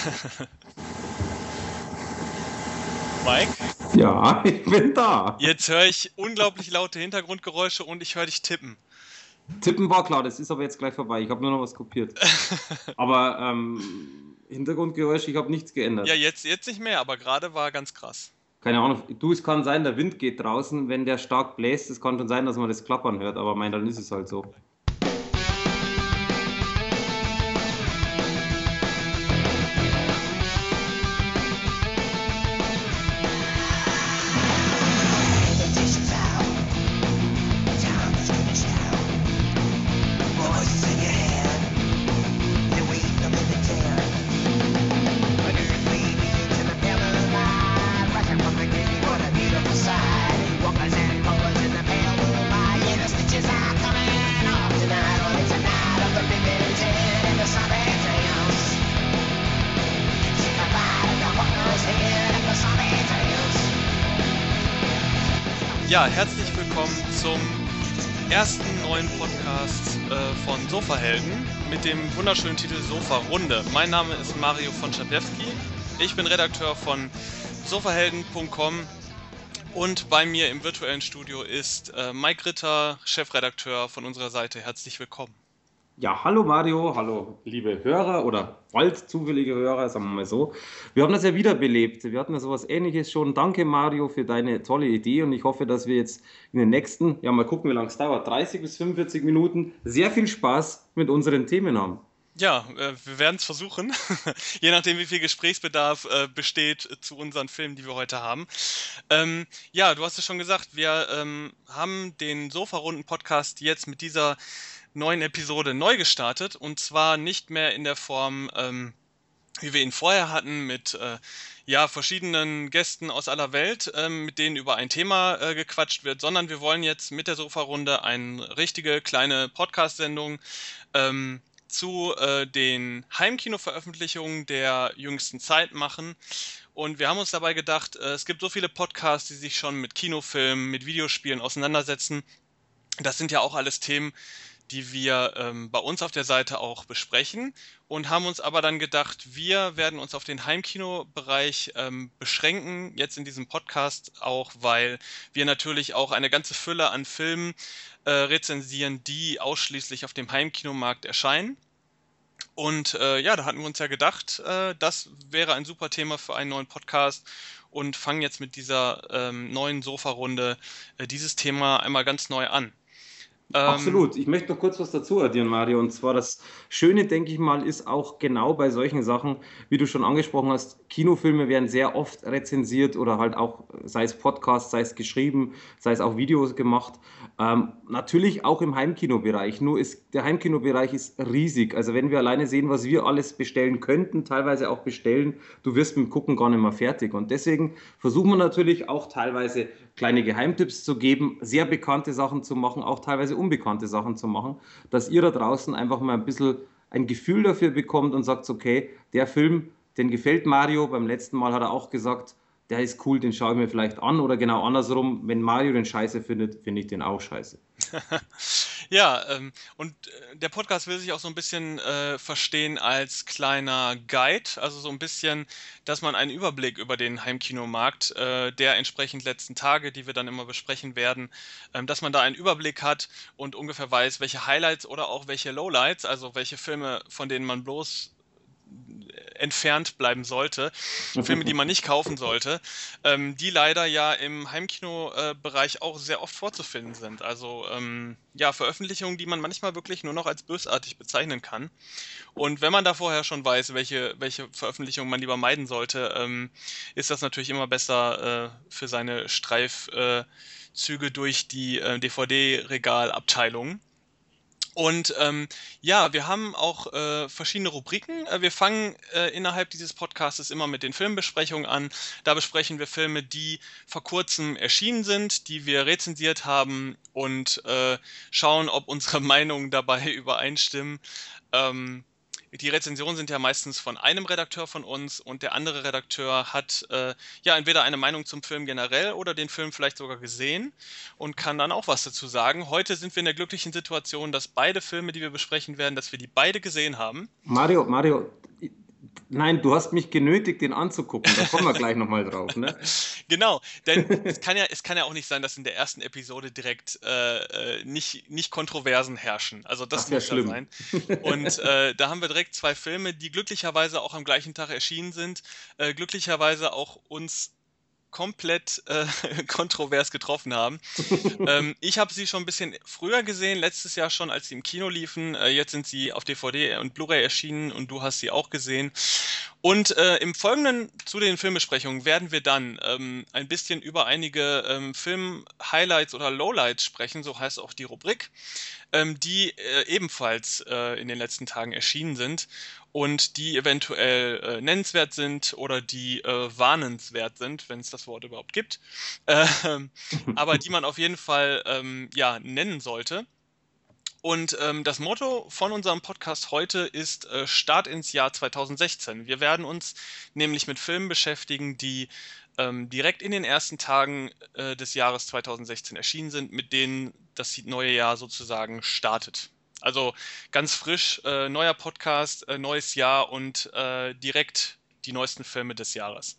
Mike? Ja, ich bin da. Jetzt höre ich unglaublich laute Hintergrundgeräusche und ich höre dich tippen. Tippen war klar, das ist aber jetzt gleich vorbei. Ich habe nur noch was kopiert. aber ähm, Hintergrundgeräusche, ich habe nichts geändert. Ja, jetzt, jetzt nicht mehr, aber gerade war ganz krass. Keine Ahnung, du, es kann sein, der Wind geht draußen, wenn der stark bläst, es kann schon sein, dass man das Klappern hört, aber mein, dann ist es halt so. Ja, herzlich willkommen zum ersten neuen Podcast äh, von Sofahelden mit dem wunderschönen Titel Sofa Runde. Mein Name ist Mario von Schapiewski. Ich bin Redakteur von sofahelden.com und bei mir im virtuellen Studio ist äh, Mike Ritter, Chefredakteur von unserer Seite. Herzlich willkommen. Ja, hallo Mario, hallo liebe Hörer oder bald zufällige Hörer, sagen wir mal so. Wir haben das ja wiederbelebt. Wir hatten ja sowas ähnliches schon. Danke Mario für deine tolle Idee und ich hoffe, dass wir jetzt in den nächsten, ja mal gucken, wie lange es dauert, 30 bis 45 Minuten sehr viel Spaß mit unseren Themen haben. Ja, äh, wir werden es versuchen, je nachdem, wie viel Gesprächsbedarf äh, besteht zu unseren Filmen, die wir heute haben. Ähm, ja, du hast es schon gesagt, wir ähm, haben den Sofa-Runden-Podcast jetzt mit dieser neuen Episode neu gestartet und zwar nicht mehr in der Form, ähm, wie wir ihn vorher hatten, mit äh, ja, verschiedenen Gästen aus aller Welt, ähm, mit denen über ein Thema äh, gequatscht wird, sondern wir wollen jetzt mit der Sofa-Runde eine richtige kleine Podcast-Sendung ähm, zu äh, den Heimkino-Veröffentlichungen der jüngsten Zeit machen. Und wir haben uns dabei gedacht, äh, es gibt so viele Podcasts, die sich schon mit Kinofilmen, mit Videospielen auseinandersetzen. Das sind ja auch alles Themen, die wir ähm, bei uns auf der Seite auch besprechen und haben uns aber dann gedacht, wir werden uns auf den Heimkinobereich ähm, beschränken, jetzt in diesem Podcast auch, weil wir natürlich auch eine ganze Fülle an Filmen äh, rezensieren, die ausschließlich auf dem Heimkinomarkt erscheinen. Und äh, ja, da hatten wir uns ja gedacht, äh, das wäre ein super Thema für einen neuen Podcast und fangen jetzt mit dieser ähm, neuen Sofa-Runde äh, dieses Thema einmal ganz neu an. Ähm, Absolut. Ich möchte noch kurz was dazu addieren, Mario. Und zwar das Schöne, denke ich mal, ist auch genau bei solchen Sachen, wie du schon angesprochen hast, Kinofilme werden sehr oft rezensiert oder halt auch, sei es Podcast, sei es geschrieben, sei es auch Videos gemacht. Ähm, natürlich auch im Heimkinobereich. Nur ist der Heimkinobereich ist riesig. Also wenn wir alleine sehen, was wir alles bestellen könnten, teilweise auch bestellen, du wirst mit dem Gucken gar nicht mehr fertig. Und deswegen versuchen wir natürlich auch teilweise kleine Geheimtipps zu geben, sehr bekannte Sachen zu machen, auch teilweise unbekannte Sachen zu machen, dass ihr da draußen einfach mal ein bisschen ein Gefühl dafür bekommt und sagt, okay, der Film, den gefällt Mario. Beim letzten Mal hat er auch gesagt, der ist cool, den schaue ich mir vielleicht an. Oder genau andersrum, wenn Mario den scheiße findet, finde ich den auch scheiße. ja, ähm, und äh, der Podcast will sich auch so ein bisschen äh, verstehen als kleiner Guide, also so ein bisschen, dass man einen Überblick über den Heimkinomarkt äh, der entsprechend letzten Tage, die wir dann immer besprechen werden, ähm, dass man da einen Überblick hat und ungefähr weiß, welche Highlights oder auch welche Lowlights, also welche Filme, von denen man bloß entfernt bleiben sollte, Filme, die man nicht kaufen sollte, ähm, die leider ja im Heimkino-Bereich auch sehr oft vorzufinden sind. Also ähm, ja, Veröffentlichungen, die man manchmal wirklich nur noch als bösartig bezeichnen kann. Und wenn man da vorher schon weiß, welche, welche Veröffentlichungen man lieber meiden sollte, ähm, ist das natürlich immer besser äh, für seine Streifzüge äh, durch die äh, DVD-Regalabteilung. Und ähm, ja, wir haben auch äh, verschiedene Rubriken. Äh, wir fangen äh, innerhalb dieses Podcasts immer mit den Filmbesprechungen an. Da besprechen wir Filme, die vor kurzem erschienen sind, die wir rezensiert haben und äh, schauen, ob unsere Meinungen dabei übereinstimmen. Ähm, die Rezensionen sind ja meistens von einem Redakteur von uns und der andere Redakteur hat äh, ja entweder eine Meinung zum Film generell oder den Film vielleicht sogar gesehen und kann dann auch was dazu sagen. Heute sind wir in der glücklichen Situation, dass beide Filme, die wir besprechen werden, dass wir die beide gesehen haben. Mario, Mario, Nein, du hast mich genötigt, den anzugucken. Da kommen wir gleich nochmal drauf. Ne? Genau, denn es kann, ja, es kann ja auch nicht sein, dass in der ersten Episode direkt äh, äh nicht, nicht Kontroversen herrschen. Also das, muss schlimm. ja sein. Und äh, da haben wir direkt zwei Filme, die glücklicherweise auch am gleichen Tag erschienen sind. Äh, glücklicherweise auch uns komplett äh, kontrovers getroffen haben. ähm, ich habe sie schon ein bisschen früher gesehen, letztes Jahr schon, als sie im Kino liefen. Äh, jetzt sind sie auf DVD und Blu-ray erschienen und du hast sie auch gesehen. Und äh, im Folgenden zu den Filmbesprechungen werden wir dann ähm, ein bisschen über einige ähm, Film-Highlights oder Lowlights sprechen, so heißt auch die Rubrik, ähm, die äh, ebenfalls äh, in den letzten Tagen erschienen sind und die eventuell äh, nennenswert sind oder die äh, warnenswert sind, wenn es das Wort überhaupt gibt, äh, aber die man auf jeden Fall ähm, ja, nennen sollte. Und ähm, das Motto von unserem Podcast heute ist äh, Start ins Jahr 2016. Wir werden uns nämlich mit Filmen beschäftigen, die ähm, direkt in den ersten Tagen äh, des Jahres 2016 erschienen sind, mit denen das neue Jahr sozusagen startet. Also ganz frisch, äh, neuer Podcast, äh, neues Jahr und äh, direkt die neuesten Filme des Jahres.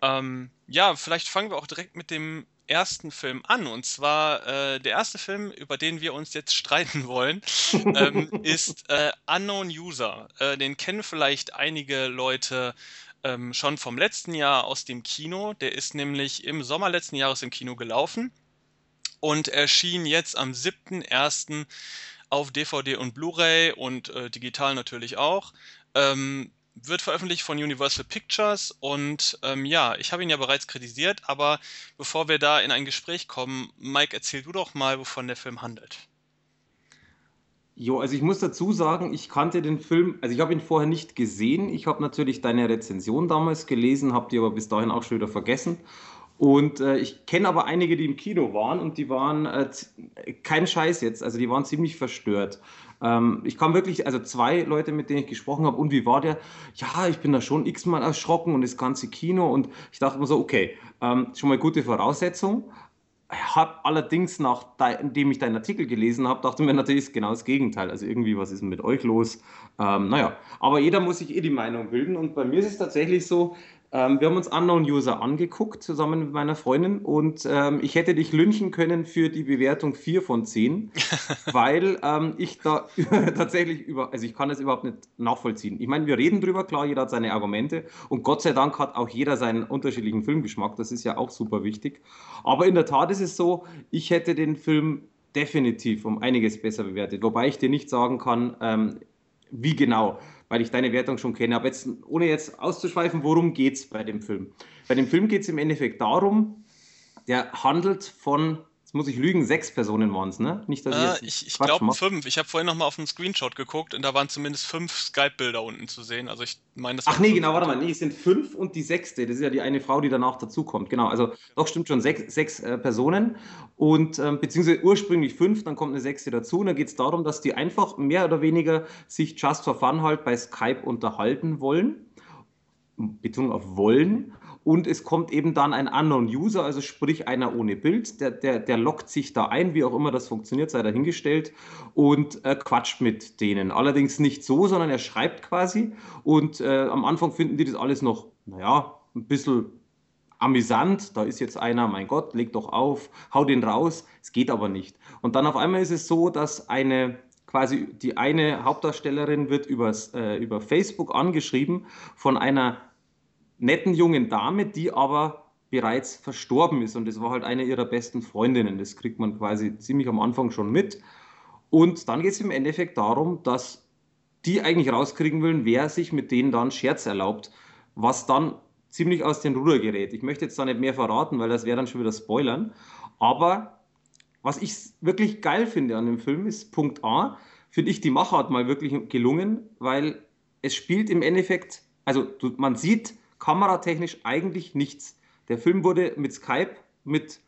Ähm, ja, vielleicht fangen wir auch direkt mit dem ersten Film an. Und zwar äh, der erste Film, über den wir uns jetzt streiten wollen, ähm, ist äh, Unknown User. Äh, den kennen vielleicht einige Leute ähm, schon vom letzten Jahr aus dem Kino. Der ist nämlich im Sommer letzten Jahres im Kino gelaufen und erschien jetzt am 7.1 auf DVD und Blu-ray und äh, digital natürlich auch. Ähm, wird veröffentlicht von Universal Pictures und ähm, ja, ich habe ihn ja bereits kritisiert, aber bevor wir da in ein Gespräch kommen, Mike, erzähl du doch mal, wovon der Film handelt. Jo, also ich muss dazu sagen, ich kannte den Film, also ich habe ihn vorher nicht gesehen. Ich habe natürlich deine Rezension damals gelesen, habe die aber bis dahin auch schon wieder vergessen und äh, ich kenne aber einige, die im Kino waren und die waren äh, kein Scheiß jetzt, also die waren ziemlich verstört. Ähm, ich kam wirklich, also zwei Leute, mit denen ich gesprochen habe, und wie war der? Ja, ich bin da schon x-mal erschrocken und das ganze Kino und ich dachte mir so, okay, ähm, schon mal gute Voraussetzung. Habe allerdings, nachdem ich deinen Artikel gelesen habe, dachte mir natürlich genau das Gegenteil. Also irgendwie, was ist denn mit euch los? Ähm, naja, aber jeder muss sich eh die Meinung bilden. Und bei mir ist es tatsächlich so, ähm, wir haben uns Unknown User angeguckt, zusammen mit meiner Freundin, und ähm, ich hätte dich lynchen können für die Bewertung 4 von 10, weil ähm, ich da tatsächlich über, also ich kann das überhaupt nicht nachvollziehen. Ich meine, wir reden drüber, klar, jeder hat seine Argumente und Gott sei Dank hat auch jeder seinen unterschiedlichen Filmgeschmack, das ist ja auch super wichtig. Aber in der Tat ist es so, ich hätte den Film definitiv um einiges besser bewertet, wobei ich dir nicht sagen kann, ähm, wie genau weil ich deine Wertung schon kenne. Aber jetzt, ohne jetzt auszuschweifen, worum geht es bei dem Film? Bei dem Film geht es im Endeffekt darum, der handelt von Jetzt muss ich lügen, sechs Personen waren es, ne? Nicht, dass äh, ich ich, glaube fünf. Ich habe vorhin noch mal auf einen Screenshot geguckt und da waren zumindest fünf Skype-Bilder unten zu sehen. Also ich meine, das Ach nee, genau, warte mal. Nee, es sind fünf und die sechste. Das ist ja die eine Frau, die danach dazukommt. Genau, also doch stimmt schon sechs, sechs äh, Personen und ähm, beziehungsweise ursprünglich fünf, dann kommt eine sechste dazu. Und da geht es darum, dass die einfach mehr oder weniger sich just for fun halt bei Skype unterhalten wollen. Betonung auf wollen und es kommt eben dann ein Unknown User, also sprich einer ohne Bild, der, der, der lockt sich da ein, wie auch immer das funktioniert, sei dahingestellt, und äh, quatscht mit denen. Allerdings nicht so, sondern er schreibt quasi und äh, am Anfang finden die das alles noch, naja, ein bisschen amüsant. Da ist jetzt einer, mein Gott, leg doch auf, hau den raus. Es geht aber nicht. Und dann auf einmal ist es so, dass eine quasi die eine Hauptdarstellerin wird übers, äh, über Facebook angeschrieben von einer netten jungen Dame, die aber bereits verstorben ist. Und das war halt eine ihrer besten Freundinnen. Das kriegt man quasi ziemlich am Anfang schon mit. Und dann geht es im Endeffekt darum, dass die eigentlich rauskriegen wollen, wer sich mit denen dann Scherz erlaubt, was dann ziemlich aus den Ruder gerät. Ich möchte jetzt da nicht mehr verraten, weil das wäre dann schon wieder Spoilern. Aber was ich wirklich geil finde an dem Film ist, Punkt A, finde ich die Machart mal wirklich gelungen, weil es spielt im Endeffekt, also man sieht kameratechnisch eigentlich nichts. Der Film wurde mit Skype, mit,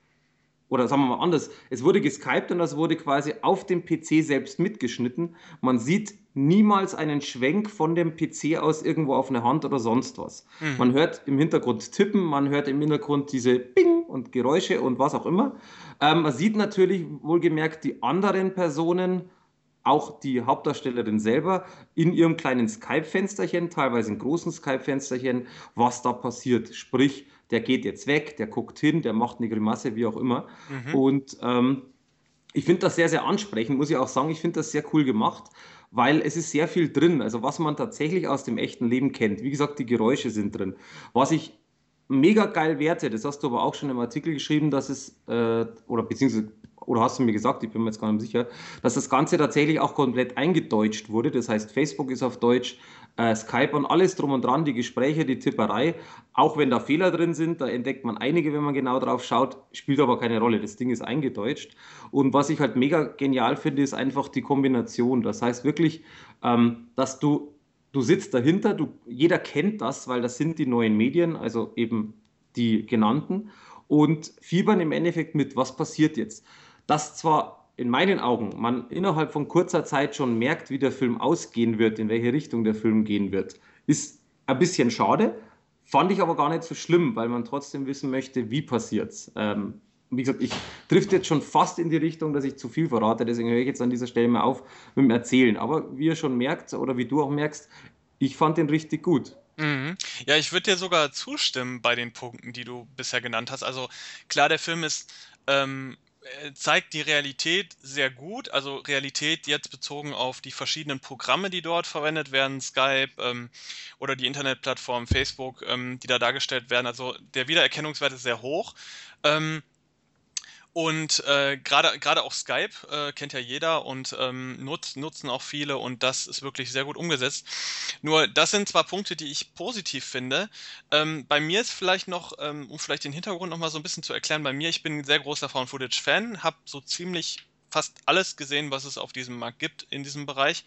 oder sagen wir mal anders, es wurde geskypt und das wurde quasi auf dem PC selbst mitgeschnitten. Man sieht niemals einen Schwenk von dem PC aus irgendwo auf eine Hand oder sonst was. Mhm. Man hört im Hintergrund Tippen, man hört im Hintergrund diese Bing und Geräusche und was auch immer. Ähm, man sieht natürlich wohlgemerkt die anderen Personen auch die Hauptdarstellerin selber in ihrem kleinen Skype-Fensterchen, teilweise in großen Skype-Fensterchen, was da passiert. Sprich, der geht jetzt weg, der guckt hin, der macht eine Grimasse, wie auch immer. Mhm. Und ähm, ich finde das sehr, sehr ansprechend, muss ich auch sagen. Ich finde das sehr cool gemacht, weil es ist sehr viel drin. Also was man tatsächlich aus dem echten Leben kennt. Wie gesagt, die Geräusche sind drin. Was ich mega geil werte, das hast du aber auch schon im Artikel geschrieben, dass es, äh, oder beziehungsweise oder hast du mir gesagt, ich bin mir jetzt gar nicht sicher, dass das Ganze tatsächlich auch komplett eingedeutscht wurde. Das heißt, Facebook ist auf Deutsch, äh, Skype und alles drum und dran, die Gespräche, die Tipperei. Auch wenn da Fehler drin sind, da entdeckt man einige, wenn man genau drauf schaut, spielt aber keine Rolle. Das Ding ist eingedeutscht. Und was ich halt mega genial finde, ist einfach die Kombination. Das heißt wirklich, ähm, dass du, du sitzt dahinter, du, jeder kennt das, weil das sind die neuen Medien, also eben die genannten und fiebern im Endeffekt mit, was passiert jetzt dass zwar in meinen Augen man innerhalb von kurzer Zeit schon merkt, wie der Film ausgehen wird, in welche Richtung der Film gehen wird, ist ein bisschen schade. Fand ich aber gar nicht so schlimm, weil man trotzdem wissen möchte, wie passiert es. Ähm, wie gesagt, ich trifft jetzt schon fast in die Richtung, dass ich zu viel verrate, deswegen höre ich jetzt an dieser Stelle mal auf mit dem Erzählen. Aber wie ihr schon merkt oder wie du auch merkst, ich fand den richtig gut. Mhm. Ja, ich würde dir sogar zustimmen bei den Punkten, die du bisher genannt hast. Also klar, der Film ist ähm, äh, zeigt die Realität sehr gut. Also Realität jetzt bezogen auf die verschiedenen Programme, die dort verwendet werden, Skype ähm, oder die Internetplattform Facebook, ähm, die da dargestellt werden. Also der Wiedererkennungswert ist sehr hoch. Ähm, und äh, gerade auch Skype äh, kennt ja jeder und ähm, nutz, nutzen auch viele und das ist wirklich sehr gut umgesetzt. Nur das sind zwar Punkte, die ich positiv finde. Ähm, bei mir ist vielleicht noch, ähm, um vielleicht den Hintergrund noch mal so ein bisschen zu erklären, bei mir, ich bin ein sehr großer Found-Footage-Fan, habe so ziemlich fast alles gesehen, was es auf diesem Markt gibt in diesem Bereich.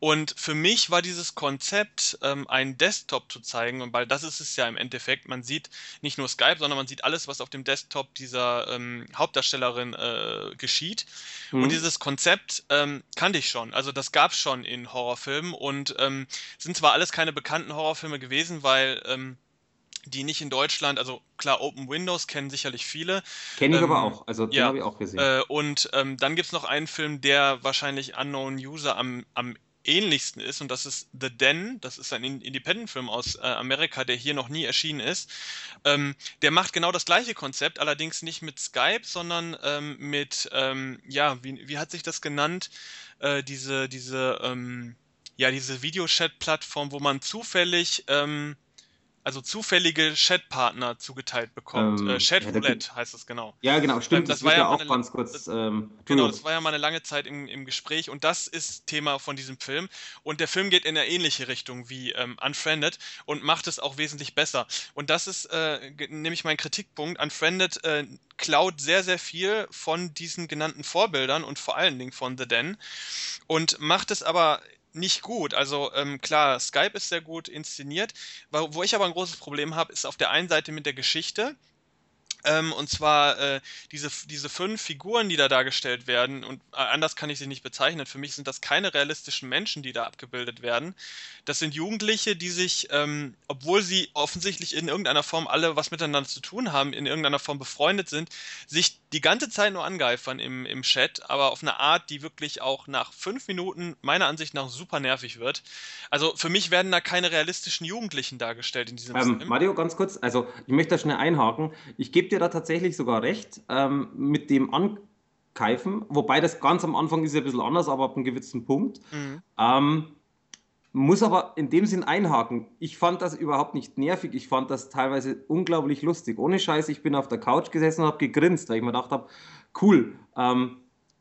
Und für mich war dieses Konzept, ähm, einen Desktop zu zeigen, weil das ist es ja im Endeffekt. Man sieht nicht nur Skype, sondern man sieht alles, was auf dem Desktop dieser ähm, Hauptdarstellerin äh, geschieht. Mhm. Und dieses Konzept ähm, kannte ich schon. Also das gab es schon in Horrorfilmen und ähm, sind zwar alles keine bekannten Horrorfilme gewesen, weil ähm, die nicht in Deutschland, also klar, Open Windows kennen sicherlich viele. Kenne ich ähm, aber auch, also den ja, habe ich auch gesehen. Äh, und ähm, dann gibt es noch einen Film, der wahrscheinlich Unknown User am, am ähnlichsten ist und das ist The Den, das ist ein Independent-Film aus äh, Amerika, der hier noch nie erschienen ist. Ähm, der macht genau das gleiche Konzept, allerdings nicht mit Skype, sondern ähm, mit, ähm, ja, wie, wie hat sich das genannt? Äh, diese, diese, ähm, ja, diese Videochat-Plattform, wo man zufällig ähm, also zufällige Chatpartner zugeteilt bekommt. Ähm, äh, Chat Roulette ja, heißt das genau. Ja, genau, stimmt. Ähm, das, das war ja auch eine, ganz kurz. Das, ähm, genau, das war ja mal eine lange Zeit im, im Gespräch und das ist Thema von diesem Film. Und der Film geht in eine ähnliche Richtung wie ähm, Unfriended und macht es auch wesentlich besser. Und das ist äh, nämlich mein Kritikpunkt. Unfriended äh, klaut sehr, sehr viel von diesen genannten Vorbildern und vor allen Dingen von The Den und macht es aber nicht gut. Also ähm, klar, Skype ist sehr gut inszeniert. Wo ich aber ein großes Problem habe, ist auf der einen Seite mit der Geschichte. Ähm, und zwar äh, diese, diese fünf Figuren, die da dargestellt werden, und äh, anders kann ich sie nicht bezeichnen. Für mich sind das keine realistischen Menschen, die da abgebildet werden. Das sind Jugendliche, die sich, ähm, obwohl sie offensichtlich in irgendeiner Form alle was miteinander zu tun haben, in irgendeiner Form befreundet sind, sich die ganze Zeit nur angeifern im, im Chat, aber auf eine Art, die wirklich auch nach fünf Minuten meiner Ansicht nach super nervig wird. Also für mich werden da keine realistischen Jugendlichen dargestellt in diesem ähm, Film. Mario, ganz kurz, also ich möchte da schnell einhaken. Ich gebe dir da tatsächlich sogar recht ähm, mit dem Ankeifen, wobei das ganz am Anfang ist ja ein bisschen anders, aber ab einem gewissen Punkt. Mhm. Ähm, muss aber in dem Sinn einhaken. Ich fand das überhaupt nicht nervig. Ich fand das teilweise unglaublich lustig. Ohne Scheiß, ich bin auf der Couch gesessen und habe gegrinst, weil ich mir gedacht habe, cool. Ähm,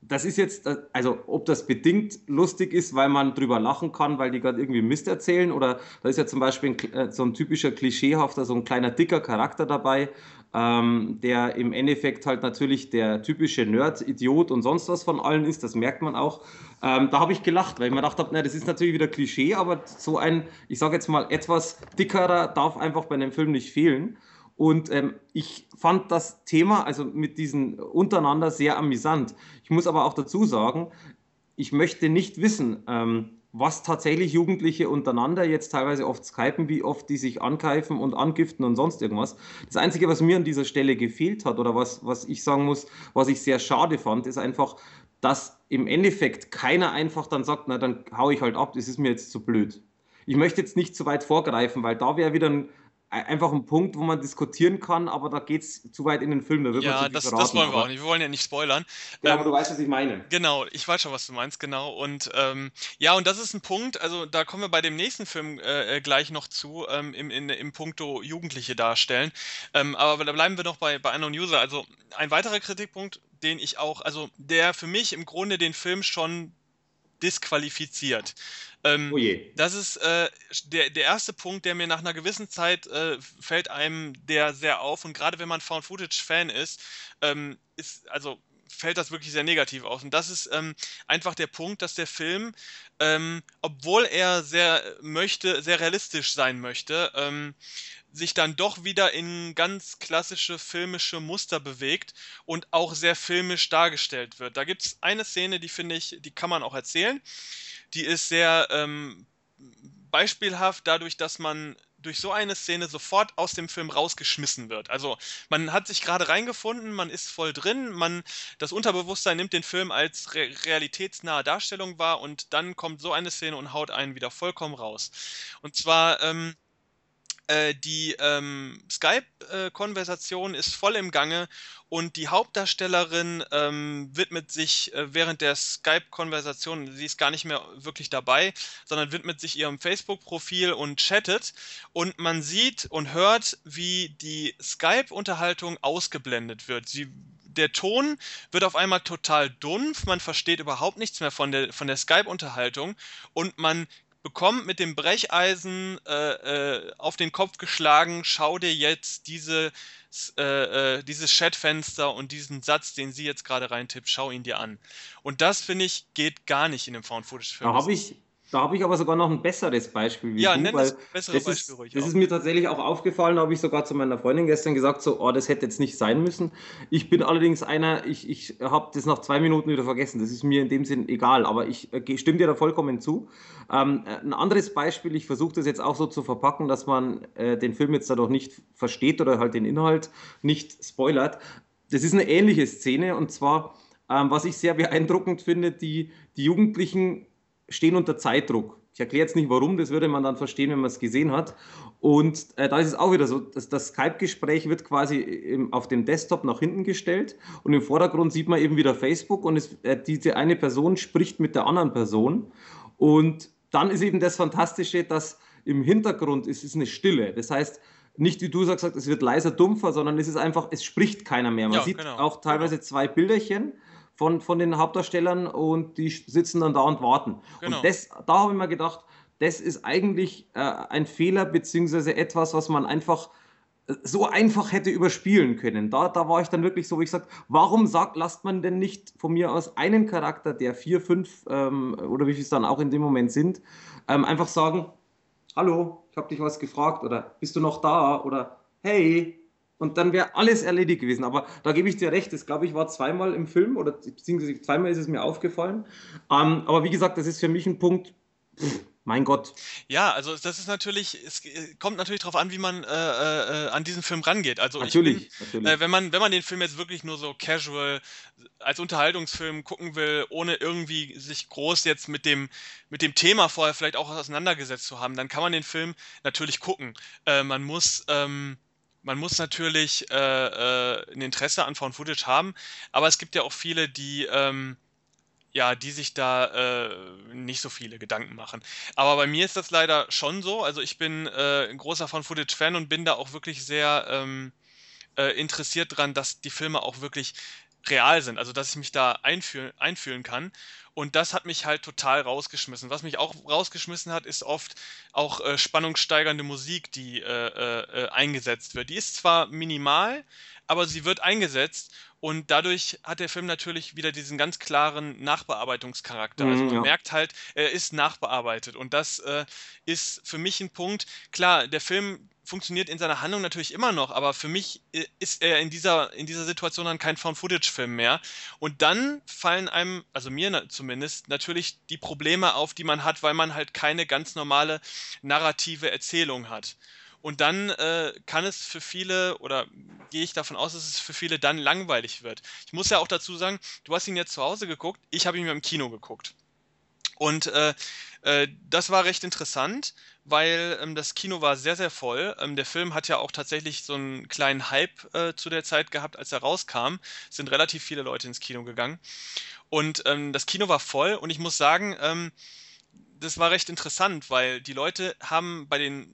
das ist jetzt, äh, also ob das bedingt lustig ist, weil man drüber lachen kann, weil die gerade irgendwie Mist erzählen, oder da ist ja zum Beispiel ein, äh, so ein typischer klischeehafter, so ein kleiner dicker Charakter dabei, ähm, der im Endeffekt halt natürlich der typische Nerd, Idiot und sonst was von allen ist, das merkt man auch. Ähm, da habe ich gelacht, weil ich mir gedacht habe, das ist natürlich wieder Klischee, aber so ein, ich sage jetzt mal, etwas dickerer darf einfach bei einem Film nicht fehlen. Und ähm, ich fand das Thema, also mit diesen untereinander, sehr amüsant. Ich muss aber auch dazu sagen, ich möchte nicht wissen, ähm, was tatsächlich Jugendliche untereinander jetzt teilweise oft skypen, wie oft die sich ankeifen und angiften und sonst irgendwas. Das Einzige, was mir an dieser Stelle gefehlt hat oder was, was ich sagen muss, was ich sehr schade fand, ist einfach, dass im Endeffekt keiner einfach dann sagt, na dann hau ich halt ab, das ist mir jetzt zu blöd. Ich möchte jetzt nicht zu weit vorgreifen, weil da wäre wieder ein, einfach ein Punkt, wo man diskutieren kann, aber da geht es zu weit in den Film. Da wird ja, das, das, wollen wir auch nicht. Wir wollen ja nicht spoilern. Ja, ähm, aber du weißt, was ich meine. Genau, ich weiß schon, was du meinst, genau. Und ähm, ja, und das ist ein Punkt, also da kommen wir bei dem nächsten Film äh, äh gleich noch zu, ähm, im, in, im Punkto Jugendliche darstellen. Ähm, aber da bleiben wir noch bei, bei Unknown User. Also ein weiterer Kritikpunkt, den ich auch, also der für mich im Grunde den Film schon disqualifiziert. Ähm, oh je. Das ist äh, der, der erste Punkt, der mir nach einer gewissen Zeit äh, fällt einem der sehr auf. Und gerade wenn man Found Footage-Fan ist, ähm, ist, also fällt das wirklich sehr negativ aus. Und das ist ähm, einfach der Punkt, dass der Film, ähm, obwohl er sehr möchte, sehr realistisch sein möchte, ähm, sich dann doch wieder in ganz klassische filmische Muster bewegt und auch sehr filmisch dargestellt wird. Da gibt es eine Szene, die finde ich, die kann man auch erzählen. Die ist sehr ähm, beispielhaft dadurch, dass man durch so eine Szene sofort aus dem Film rausgeschmissen wird. Also man hat sich gerade reingefunden, man ist voll drin, man das Unterbewusstsein nimmt den Film als re realitätsnahe Darstellung wahr und dann kommt so eine Szene und haut einen wieder vollkommen raus. Und zwar ähm, äh, die ähm, Skype-Konversation ist voll im Gange und die Hauptdarstellerin ähm, widmet sich äh, während der Skype-Konversation, sie ist gar nicht mehr wirklich dabei, sondern widmet sich ihrem Facebook-Profil und chattet. Und man sieht und hört, wie die Skype-Unterhaltung ausgeblendet wird. Sie der Ton wird auf einmal total dumpf, man versteht überhaupt nichts mehr von der, von der Skype-Unterhaltung und man bekommt mit dem Brecheisen äh, äh, auf den Kopf geschlagen, schau dir jetzt diese, äh, äh, dieses Chatfenster und diesen Satz, den sie jetzt gerade reintippt, schau ihn dir an. Und das, finde ich, geht gar nicht in dem Found-Footage-Film. Da habe ich, da habe ich aber sogar noch ein besseres Beispiel wie ja, du, nenn weil das bessere das Beispiel ist, ruhig Das auch. ist mir tatsächlich auch aufgefallen, da habe ich sogar zu meiner Freundin gestern gesagt, so, oh, das hätte jetzt nicht sein müssen. Ich bin allerdings einer, ich, ich habe das nach zwei Minuten wieder vergessen. Das ist mir in dem Sinn egal, aber ich äh, stimme dir da vollkommen zu. Ähm, äh, ein anderes Beispiel, ich versuche das jetzt auch so zu verpacken, dass man äh, den Film jetzt dadurch nicht versteht oder halt den Inhalt nicht spoilert. Das ist eine ähnliche Szene und zwar, ähm, was ich sehr beeindruckend finde, die, die Jugendlichen stehen unter Zeitdruck. Ich erkläre jetzt nicht warum, das würde man dann verstehen, wenn man es gesehen hat. Und äh, da ist es auch wieder so, dass das Skype-Gespräch wird quasi im, auf dem Desktop nach hinten gestellt und im Vordergrund sieht man eben wieder Facebook und es, äh, diese eine Person spricht mit der anderen Person. Und dann ist eben das Fantastische, dass im Hintergrund ist, ist eine Stille. Das heißt, nicht wie du sagst, es wird leiser, dumpfer, sondern es ist einfach, es spricht keiner mehr. Man ja, sieht genau. auch teilweise zwei Bilderchen von, von den Hauptdarstellern und die sitzen dann da und warten. Genau. Und das, da habe ich mir gedacht, das ist eigentlich äh, ein Fehler, beziehungsweise etwas, was man einfach äh, so einfach hätte überspielen können. Da, da war ich dann wirklich so, wo ich sage, warum sagt, lasst man denn nicht von mir aus einen Charakter, der vier, fünf ähm, oder wie viel es dann auch in dem Moment sind, ähm, einfach sagen, hallo, ich habe dich was gefragt oder bist du noch da oder hey, und dann wäre alles erledigt gewesen. Aber da gebe ich dir recht, das glaube ich war zweimal im Film oder beziehungsweise zweimal ist es mir aufgefallen. Ähm, aber wie gesagt, das ist für mich ein Punkt, pff, mein Gott. Ja, also das ist natürlich, es kommt natürlich darauf an, wie man äh, äh, an diesen Film rangeht. Also natürlich, bin, natürlich. Äh, wenn man wenn man den Film jetzt wirklich nur so casual als Unterhaltungsfilm gucken will, ohne irgendwie sich groß jetzt mit dem mit dem Thema vorher vielleicht auch auseinandergesetzt zu haben, dann kann man den Film natürlich gucken. Äh, man muss ähm, man muss natürlich äh, äh, ein Interesse an Found Footage haben, aber es gibt ja auch viele, die, ähm, ja, die sich da äh, nicht so viele Gedanken machen. Aber bei mir ist das leider schon so. Also ich bin äh, ein großer Found Footage-Fan und bin da auch wirklich sehr ähm, äh, interessiert dran, dass die Filme auch wirklich real sind, also dass ich mich da einfühlen, einfühlen kann. Und das hat mich halt total rausgeschmissen. Was mich auch rausgeschmissen hat, ist oft auch äh, spannungssteigernde Musik, die äh, äh, äh, eingesetzt wird. Die ist zwar minimal, aber sie wird eingesetzt und dadurch hat der Film natürlich wieder diesen ganz klaren Nachbearbeitungscharakter. Also mhm, man ja. merkt halt, er ist nachbearbeitet. Und das äh, ist für mich ein Punkt. Klar, der Film funktioniert in seiner Handlung natürlich immer noch, aber für mich äh, ist er in dieser, in dieser Situation dann kein Found-Footage-Film mehr. Und dann fallen einem, also mir zumindest, natürlich die Probleme auf, die man hat, weil man halt keine ganz normale narrative Erzählung hat. Und dann äh, kann es für viele, oder gehe ich davon aus, dass es für viele dann langweilig wird. Ich muss ja auch dazu sagen, du hast ihn jetzt zu Hause geguckt, ich habe ihn mir im Kino geguckt. Und äh, äh, das war recht interessant, weil ähm, das Kino war sehr, sehr voll. Ähm, der Film hat ja auch tatsächlich so einen kleinen Hype äh, zu der Zeit gehabt, als er rauskam. Es sind relativ viele Leute ins Kino gegangen. Und ähm, das Kino war voll und ich muss sagen, ähm, das war recht interessant, weil die Leute haben bei den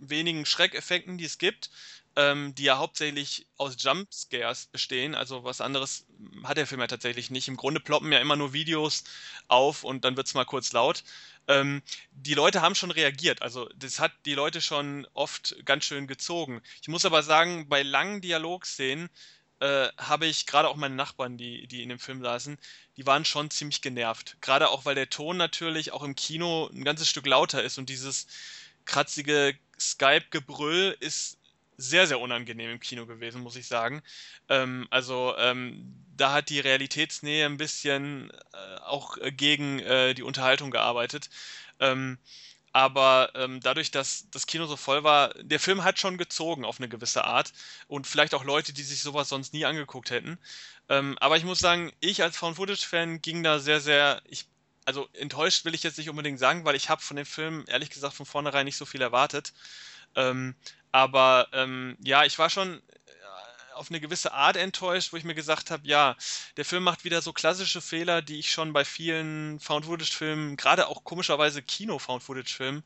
wenigen Schreckeffekten, die es gibt, ähm, die ja hauptsächlich aus Jumpscares bestehen. Also was anderes hat der Film ja tatsächlich nicht. Im Grunde ploppen ja immer nur Videos auf und dann wird es mal kurz laut. Ähm, die Leute haben schon reagiert. Also das hat die Leute schon oft ganz schön gezogen. Ich muss aber sagen, bei langen Dialogszenen äh, habe ich gerade auch meine Nachbarn, die, die in dem Film saßen, die waren schon ziemlich genervt. Gerade auch, weil der Ton natürlich auch im Kino ein ganzes Stück lauter ist und dieses kratzige Skype-Gebrüll ist sehr, sehr unangenehm im Kino gewesen, muss ich sagen. Ähm, also ähm, da hat die Realitätsnähe ein bisschen äh, auch gegen äh, die Unterhaltung gearbeitet. Ähm, aber ähm, dadurch, dass das Kino so voll war, der Film hat schon gezogen auf eine gewisse Art und vielleicht auch Leute, die sich sowas sonst nie angeguckt hätten. Ähm, aber ich muss sagen, ich als Found-Footage-Fan ging da sehr, sehr, ich, also enttäuscht will ich jetzt nicht unbedingt sagen, weil ich habe von dem Film ehrlich gesagt von vornherein nicht so viel erwartet. Ähm, aber ähm, ja, ich war schon äh, auf eine gewisse Art enttäuscht, wo ich mir gesagt habe, ja, der Film macht wieder so klassische Fehler, die ich schon bei vielen Found-Footage-Filmen, gerade auch komischerweise Kino-Found-Footage-Filmen,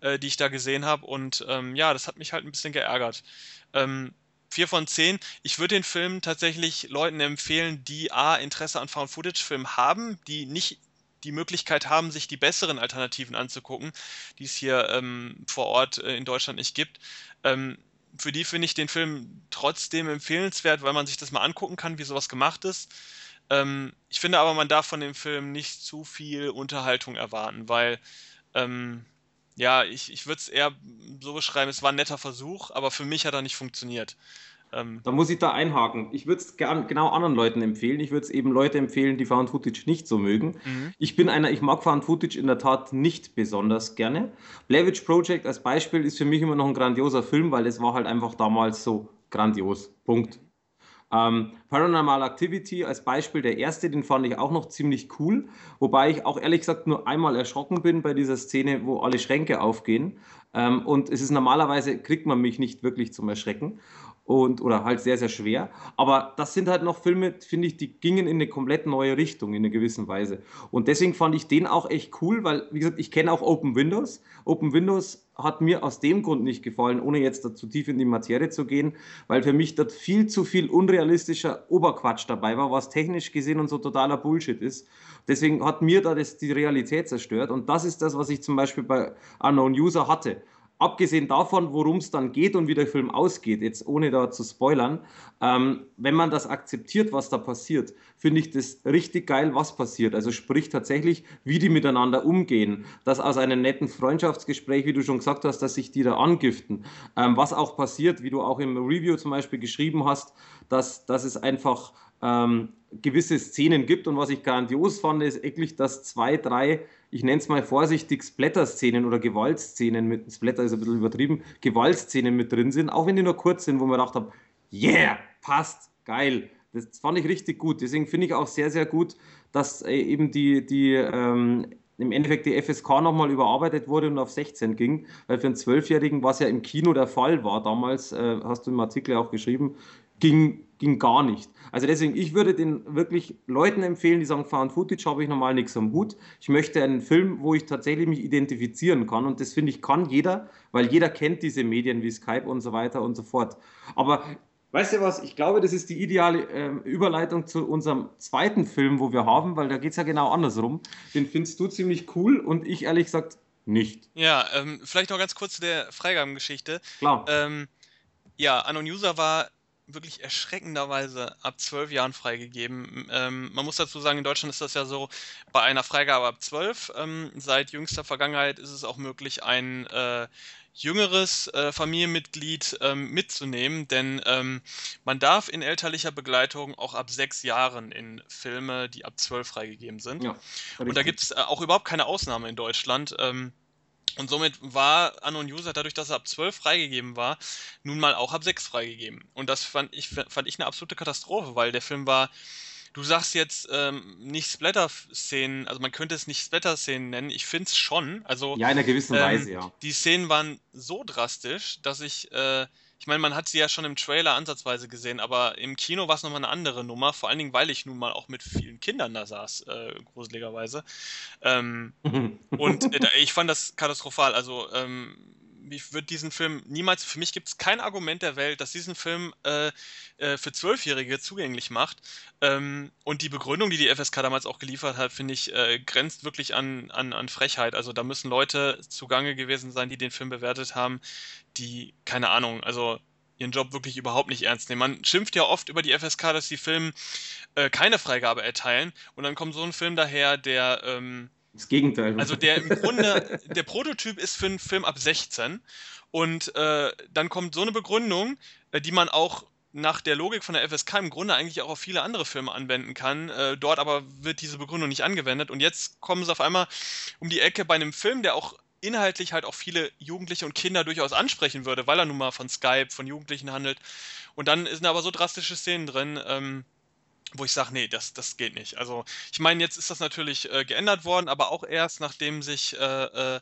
äh, die ich da gesehen habe. Und ähm, ja, das hat mich halt ein bisschen geärgert. Ähm, 4 von 10. Ich würde den Film tatsächlich Leuten empfehlen, die A, Interesse an Found-Footage-Filmen haben, die nicht die Möglichkeit haben, sich die besseren Alternativen anzugucken, die es hier ähm, vor Ort äh, in Deutschland nicht gibt. Ähm, für die finde ich den Film trotzdem empfehlenswert, weil man sich das mal angucken kann, wie sowas gemacht ist. Ähm, ich finde aber, man darf von dem Film nicht zu viel Unterhaltung erwarten, weil ähm, ja, ich, ich würde es eher so beschreiben, es war ein netter Versuch, aber für mich hat er nicht funktioniert. Ähm, da muss ich da einhaken. Ich würde es genau anderen Leuten empfehlen. Ich würde es eben Leute empfehlen, die Found Footage nicht so mögen. Mhm. Ich bin einer, ich mag Found Footage in der Tat nicht besonders gerne. Blair Project als Beispiel ist für mich immer noch ein grandioser Film, weil es war halt einfach damals so grandios. Punkt. Ähm, Paranormal Activity als Beispiel, der erste, den fand ich auch noch ziemlich cool, wobei ich auch ehrlich gesagt nur einmal erschrocken bin bei dieser Szene, wo alle Schränke aufgehen. Ähm, und es ist normalerweise, kriegt man mich nicht wirklich zum Erschrecken und oder halt sehr, sehr schwer. Aber das sind halt noch Filme, finde ich, die gingen in eine komplett neue Richtung in einer gewissen Weise. Und deswegen fand ich den auch echt cool, weil, wie gesagt, ich kenne auch Open Windows. Open Windows hat mir aus dem Grund nicht gefallen, ohne jetzt zu tief in die Materie zu gehen, weil für mich dort viel zu viel unrealistischer Oberquatsch dabei war, was technisch gesehen und so totaler Bullshit ist. Deswegen hat mir da das die Realität zerstört. Und das ist das, was ich zum Beispiel bei Unknown User hatte abgesehen davon, worum es dann geht und wie der Film ausgeht, jetzt ohne da zu spoilern, ähm, wenn man das akzeptiert, was da passiert, finde ich das richtig geil, was passiert. Also sprich tatsächlich, wie die miteinander umgehen, dass aus einem netten Freundschaftsgespräch, wie du schon gesagt hast, dass sich die da angiften, ähm, was auch passiert, wie du auch im Review zum Beispiel geschrieben hast, dass, dass es einfach ähm, gewisse Szenen gibt und was ich grandios fand, ist wirklich, dass zwei, drei ich nenne es mal vorsichtig, Splatter-Szenen oder Gewaltszenen mit, Splatter ist ein bisschen übertrieben, Gewaltszenen mit drin sind, auch wenn die nur kurz sind, wo man gedacht habe, yeah, passt, geil. Das fand ich richtig gut. Deswegen finde ich auch sehr, sehr gut, dass äh, eben die, die ähm, im Endeffekt die FSK nochmal überarbeitet wurde und auf 16 ging, weil für einen Zwölfjährigen, was ja im Kino der Fall war damals, äh, hast du im Artikel auch geschrieben, ging, ging gar nicht. Also deswegen, ich würde den wirklich Leuten empfehlen, die sagen, Found Footage habe ich normal nichts am Hut. Ich möchte einen Film, wo ich tatsächlich mich identifizieren kann und das finde ich kann jeder, weil jeder kennt diese Medien wie Skype und so weiter und so fort. Aber weißt du was, ich glaube, das ist die ideale äh, Überleitung zu unserem zweiten Film, wo wir haben, weil da geht es ja genau andersrum. Den findest du ziemlich cool und ich ehrlich gesagt nicht. Ja, ähm, vielleicht noch ganz kurz zu der Freigabengeschichte. Klar. Ähm, ja, Anon User war wirklich erschreckenderweise ab zwölf Jahren freigegeben. Ähm, man muss dazu sagen, in Deutschland ist das ja so, bei einer Freigabe ab zwölf, ähm, seit jüngster Vergangenheit ist es auch möglich, ein äh, jüngeres äh, Familienmitglied ähm, mitzunehmen, denn ähm, man darf in elterlicher Begleitung auch ab sechs Jahren in Filme, die ab zwölf freigegeben sind. Ja, Und da gibt es äh, auch überhaupt keine Ausnahme in Deutschland. Und somit war Unknown User, dadurch, dass er ab 12 freigegeben war, nun mal auch ab 6 freigegeben. Und das fand ich, fand ich eine absolute Katastrophe, weil der Film war, du sagst jetzt ähm, nicht Splatter-Szenen, also man könnte es nicht Splatter-Szenen nennen, ich finde es schon. Also, ja, in einer gewissen ähm, Weise, ja. Die Szenen waren so drastisch, dass ich, äh, ich meine, man hat sie ja schon im Trailer ansatzweise gesehen, aber im Kino war es nochmal eine andere Nummer, vor allen Dingen, weil ich nun mal auch mit vielen Kindern da saß, äh, gruseligerweise. Ähm, und äh, ich fand das katastrophal. Also, ähm, ich würde diesen Film niemals, für mich gibt es kein Argument der Welt, das diesen Film äh, äh, für Zwölfjährige zugänglich macht. Ähm, und die Begründung, die die FSK damals auch geliefert hat, finde ich, äh, grenzt wirklich an, an, an Frechheit. Also da müssen Leute zugange gewesen sein, die den Film bewertet haben, die, keine Ahnung, also ihren Job wirklich überhaupt nicht ernst nehmen. Man schimpft ja oft über die FSK, dass die Filme äh, keine Freigabe erteilen und dann kommt so ein Film daher, der ähm, das Gegenteil. Also der im Grunde, der Prototyp ist für einen Film ab 16 und äh, dann kommt so eine Begründung, äh, die man auch nach der Logik von der FSK im Grunde eigentlich auch auf viele andere Filme anwenden kann. Äh, dort aber wird diese Begründung nicht angewendet und jetzt kommen sie auf einmal um die Ecke bei einem Film, der auch inhaltlich halt auch viele Jugendliche und Kinder durchaus ansprechen würde, weil er nun mal von Skype, von Jugendlichen handelt. Und dann sind aber so drastische Szenen drin, ähm, wo ich sage, nee, das, das geht nicht. Also ich meine, jetzt ist das natürlich äh, geändert worden, aber auch erst, nachdem sich äh, äh,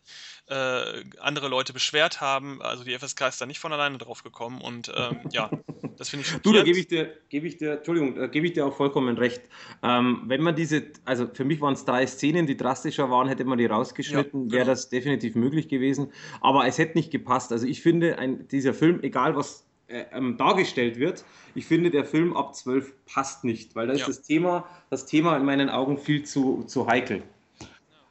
äh andere Leute beschwert haben. Also die FSK ist da nicht von alleine drauf gekommen und ähm, ja, das finde ich Du, da gebe ich dir, gebe ich dir, Entschuldigung, da gebe ich dir auch vollkommen recht. Ähm, wenn man diese, also für mich waren es drei Szenen, die drastischer waren, hätte man die rausgeschnitten, ja, wäre genau. das definitiv möglich gewesen. Aber es hätte nicht gepasst. Also ich finde, ein, dieser Film, egal was ähm, dargestellt wird. Ich finde, der Film ab 12 passt nicht, weil da ist ja. das, Thema, das Thema in meinen Augen viel zu, zu heikel.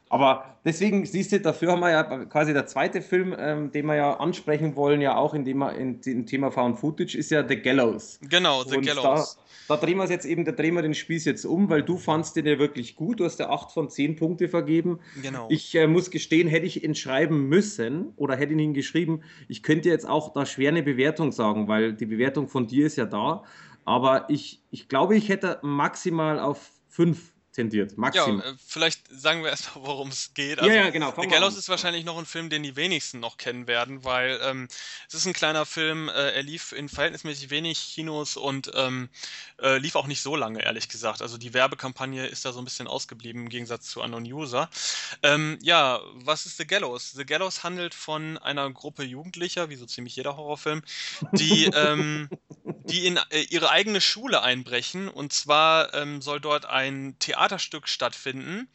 Aber deswegen siehst du, dafür haben wir ja quasi der zweite Film, ähm, den wir ja ansprechen wollen, ja auch in dem, in dem Thema Found Footage, ist ja The Gallows. Genau, The Und Gallows. Da, da, drehen wir es jetzt eben, da drehen wir den Spieß jetzt um, weil du fandst den ja wirklich gut. Du hast ja 8 von 10 Punkte vergeben. Genau. Ich äh, muss gestehen, hätte ich ihn schreiben müssen oder hätte ihn geschrieben, ich könnte jetzt auch da schwer eine Bewertung sagen, weil die Bewertung von dir ist ja da. Aber ich, ich glaube, ich hätte maximal auf 5 tendiert. Maxim. Ja, äh, vielleicht sagen wir erstmal, worum es geht. Also, ja, ja, genau. The Gallows ist wahrscheinlich noch ein Film, den die wenigsten noch kennen werden, weil ähm, es ist ein kleiner Film, äh, er lief in verhältnismäßig wenig Kinos und ähm, äh, lief auch nicht so lange, ehrlich gesagt. Also die Werbekampagne ist da so ein bisschen ausgeblieben im Gegensatz zu Unknown User. Ähm, ja, was ist The Gallows? The Gallows handelt von einer Gruppe Jugendlicher, wie so ziemlich jeder Horrorfilm, die, ähm, die in äh, ihre eigene Schule einbrechen. Und zwar ähm, soll dort ein Theater Theaterstück stattfinden,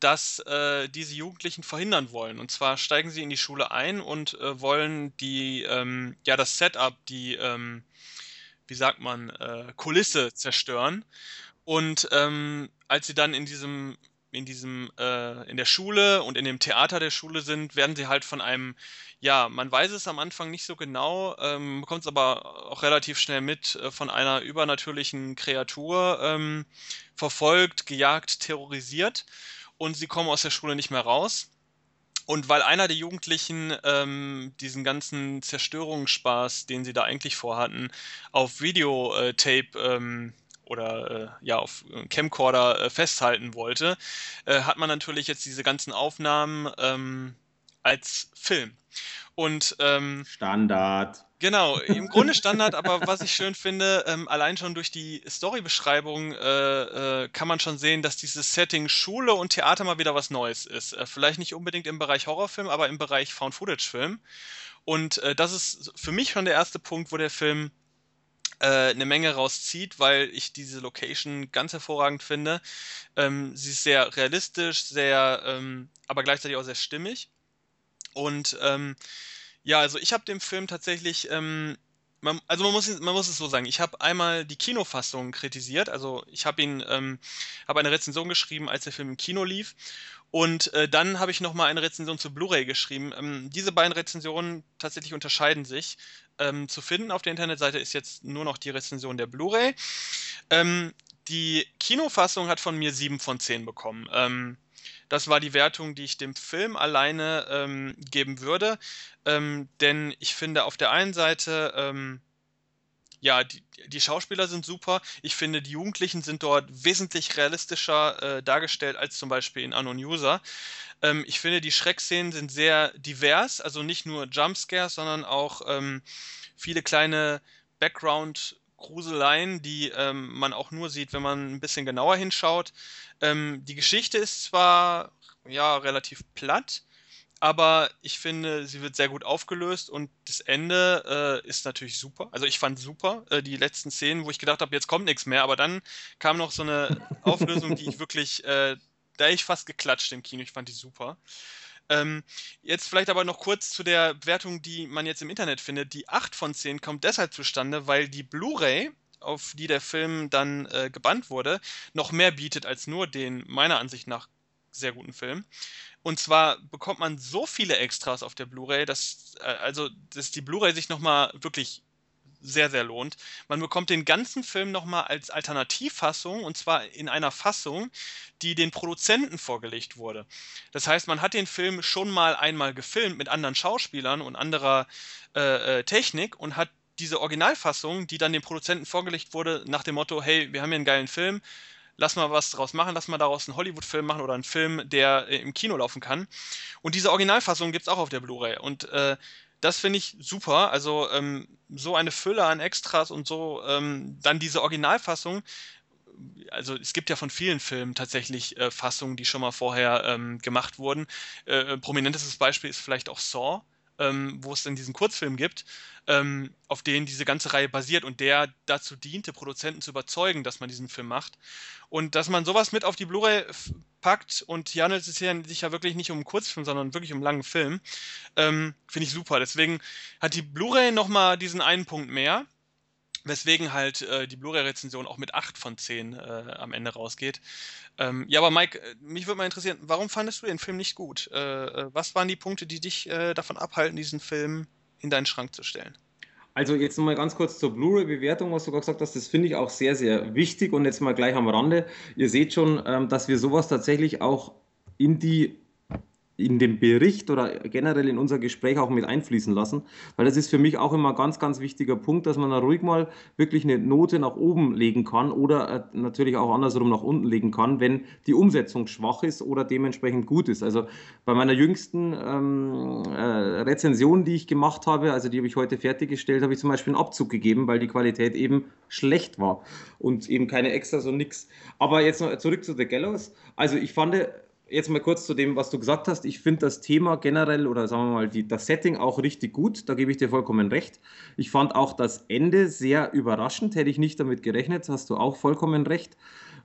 das äh, diese Jugendlichen verhindern wollen. Und zwar steigen sie in die Schule ein und äh, wollen die, ähm, ja, das Setup, die, ähm, wie sagt man, äh, Kulisse zerstören. Und ähm, als sie dann in diesem in diesem äh, in der Schule und in dem Theater der Schule sind, werden sie halt von einem ja, man weiß es am Anfang nicht so genau, ähm, bekommt es aber auch relativ schnell mit äh, von einer übernatürlichen Kreatur ähm, verfolgt, gejagt, terrorisiert und sie kommen aus der Schule nicht mehr raus. Und weil einer der Jugendlichen ähm, diesen ganzen Zerstörungsspaß, den sie da eigentlich vorhatten, auf Videotape ähm, oder äh, ja auf Camcorder äh, festhalten wollte, äh, hat man natürlich jetzt diese ganzen Aufnahmen ähm, als Film. Und ähm, Standard. Genau, im Grunde Standard, aber was ich schön finde, ähm, allein schon durch die Storybeschreibung äh, äh, kann man schon sehen, dass dieses Setting Schule und Theater mal wieder was Neues ist. Äh, vielleicht nicht unbedingt im Bereich Horrorfilm, aber im Bereich Found-Footage-Film. Und äh, das ist für mich schon der erste Punkt, wo der Film äh, eine Menge rauszieht, weil ich diese Location ganz hervorragend finde. Ähm, sie ist sehr realistisch, sehr, ähm, aber gleichzeitig auch sehr stimmig. Und ähm, ja, also ich habe den Film tatsächlich, ähm, man, also man muss, man muss es so sagen, ich habe einmal die Kinofassung kritisiert, also ich habe ihn, ähm, habe eine Rezension geschrieben, als der Film im Kino lief. Und äh, dann habe ich nochmal eine Rezension zu Blu-ray geschrieben. Ähm, diese beiden Rezensionen tatsächlich unterscheiden sich. Ähm, zu finden auf der Internetseite ist jetzt nur noch die Rezension der Blu-ray. Ähm, die Kinofassung hat von mir 7 von 10 bekommen. Das war die Wertung, die ich dem Film alleine ähm, geben würde. Ähm, denn ich finde auf der einen Seite, ähm, ja, die, die, Schauspieler sind super. Ich finde, die Jugendlichen sind dort wesentlich realistischer äh, dargestellt als zum Beispiel in Unknown User. Ähm, ich finde, die Schreckszenen sind sehr divers, also nicht nur Jumpscares, sondern auch ähm, viele kleine Background-Gruseleien, die ähm, man auch nur sieht, wenn man ein bisschen genauer hinschaut. Ähm, die Geschichte ist zwar ja relativ platt, aber ich finde, sie wird sehr gut aufgelöst und das Ende äh, ist natürlich super. Also ich fand super äh, die letzten Szenen, wo ich gedacht habe, jetzt kommt nichts mehr, aber dann kam noch so eine Auflösung, die ich wirklich, äh, da ich fast geklatscht im Kino. Ich fand die super. Ähm, jetzt vielleicht aber noch kurz zu der Bewertung, die man jetzt im Internet findet. Die 8 von 10 kommt deshalb zustande, weil die Blu-ray, auf die der Film dann äh, gebannt wurde, noch mehr bietet als nur den meiner Ansicht nach sehr guten Film. Und zwar bekommt man so viele Extras auf der Blu-ray, dass äh, also dass die Blu-ray sich nochmal wirklich sehr, sehr lohnt. Man bekommt den ganzen Film nochmal als Alternativfassung und zwar in einer Fassung, die den Produzenten vorgelegt wurde. Das heißt, man hat den Film schon mal einmal gefilmt mit anderen Schauspielern und anderer äh, äh Technik und hat diese Originalfassung, die dann dem Produzenten vorgelegt wurde, nach dem Motto, hey, wir haben hier einen geilen Film, lass mal was draus machen, lass mal daraus einen Hollywood-Film machen oder einen Film, der äh, im Kino laufen kann. Und diese Originalfassung gibt es auch auf der Blu-ray. Und äh, das finde ich super. Also ähm, so eine Fülle an Extras und so, ähm, dann diese Originalfassung. Also es gibt ja von vielen Filmen tatsächlich äh, Fassungen, die schon mal vorher ähm, gemacht wurden. Äh, prominentestes Beispiel ist vielleicht auch Saw ähm, wo es dann diesen Kurzfilm gibt, ähm, auf den diese ganze Reihe basiert und der dazu diente, Produzenten zu überzeugen, dass man diesen Film macht. Und dass man sowas mit auf die Blu-ray packt und hier handelt es sich ja wirklich nicht um einen Kurzfilm, sondern wirklich um einen langen Film, ähm, finde ich super. Deswegen hat die Blu-ray nochmal diesen einen Punkt mehr weswegen halt äh, die Blu-ray-Rezension auch mit 8 von 10 äh, am Ende rausgeht. Ähm, ja, aber Mike, äh, mich würde mal interessieren, warum fandest du den Film nicht gut? Äh, äh, was waren die Punkte, die dich äh, davon abhalten, diesen Film in deinen Schrank zu stellen? Also jetzt nochmal ganz kurz zur Blu-ray-Bewertung, was du gerade gesagt hast, das finde ich auch sehr, sehr wichtig und jetzt mal gleich am Rande. Ihr seht schon, ähm, dass wir sowas tatsächlich auch in die in den Bericht oder generell in unser Gespräch auch mit einfließen lassen, weil das ist für mich auch immer ein ganz, ganz wichtiger Punkt, dass man da ruhig mal wirklich eine Note nach oben legen kann oder äh, natürlich auch andersrum nach unten legen kann, wenn die Umsetzung schwach ist oder dementsprechend gut ist. Also bei meiner jüngsten ähm, äh, Rezension, die ich gemacht habe, also die habe ich heute fertiggestellt, habe ich zum Beispiel einen Abzug gegeben, weil die Qualität eben schlecht war und eben keine Extras und nichts. Aber jetzt noch zurück zu The Gallows. Also ich fand jetzt mal kurz zu dem, was du gesagt hast. Ich finde das Thema generell oder sagen wir mal die, das Setting auch richtig gut. Da gebe ich dir vollkommen recht. Ich fand auch das Ende sehr überraschend. Hätte ich nicht damit gerechnet. Hast du auch vollkommen recht.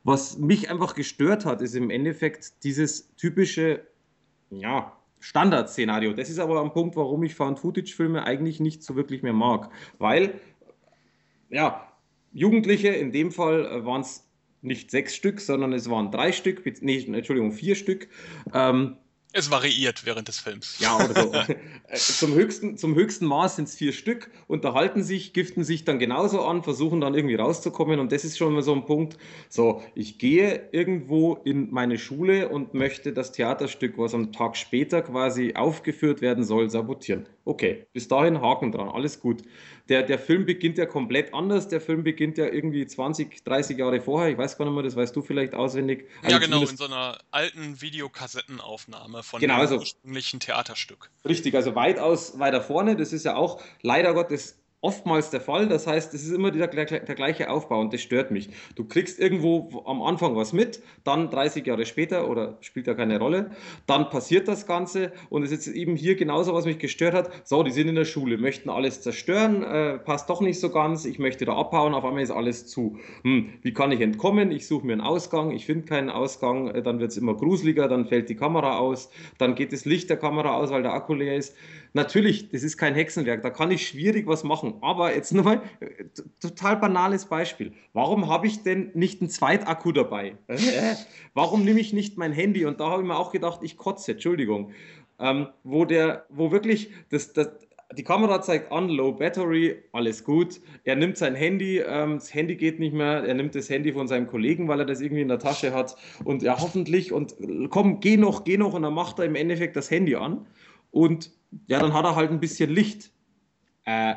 Was mich einfach gestört hat, ist im Endeffekt dieses typische, ja, Standardszenario. Das ist aber ein Punkt, warum ich Found-Footage-Filme eigentlich nicht so wirklich mehr mag. Weil, ja, Jugendliche, in dem Fall äh, waren es nicht sechs Stück, sondern es waren drei Stück, nee, Entschuldigung, vier Stück. Ähm, es variiert während des Films. Ja, oder so. Äh, zum, höchsten, zum höchsten Maß sind es vier Stück, unterhalten sich, giften sich dann genauso an, versuchen dann irgendwie rauszukommen. Und das ist schon mal so ein Punkt. So, ich gehe irgendwo in meine Schule und möchte das Theaterstück, was am Tag später quasi aufgeführt werden soll, sabotieren. Okay, bis dahin Haken dran, alles gut der, der Film beginnt ja komplett anders. Der Film beginnt ja irgendwie 20, 30 Jahre vorher. Ich weiß gar nicht mehr, das weißt du vielleicht auswendig. Also ja, genau, in so einer alten Videokassettenaufnahme von genau, dem also, ursprünglichen Theaterstück. Richtig, also weitaus weiter vorne. Das ist ja auch leider Gottes oftmals der Fall. Das heißt, es ist immer der, der, der, gleiche Aufbau und das stört mich. Du kriegst irgendwo am Anfang was mit, dann 30 Jahre später oder spielt ja keine Rolle, dann passiert das Ganze und es ist eben hier genauso, was mich gestört hat. So, die sind in der Schule, möchten alles zerstören, äh, passt doch nicht so ganz, ich möchte da abhauen, auf einmal ist alles zu. Hm, wie kann ich entkommen? Ich suche mir einen Ausgang, ich finde keinen Ausgang, äh, dann wird es immer gruseliger, dann fällt die Kamera aus, dann geht das Licht der Kamera aus, weil der Akku leer ist. Natürlich, das ist kein Hexenwerk, da kann ich schwierig was machen. Aber jetzt nochmal, äh, total banales Beispiel. Warum habe ich denn nicht einen Zweitakku dabei? Warum nehme ich nicht mein Handy? Und da habe ich mir auch gedacht, ich kotze, Entschuldigung. Ähm, wo der, wo wirklich das, das, die Kamera zeigt an, Low Battery, alles gut. Er nimmt sein Handy, ähm, das Handy geht nicht mehr, er nimmt das Handy von seinem Kollegen, weil er das irgendwie in der Tasche hat. Und ja, hoffentlich, und komm, geh noch, geh noch, und dann macht er im Endeffekt das Handy an. Und ja, dann hat er halt ein bisschen Licht. Äh,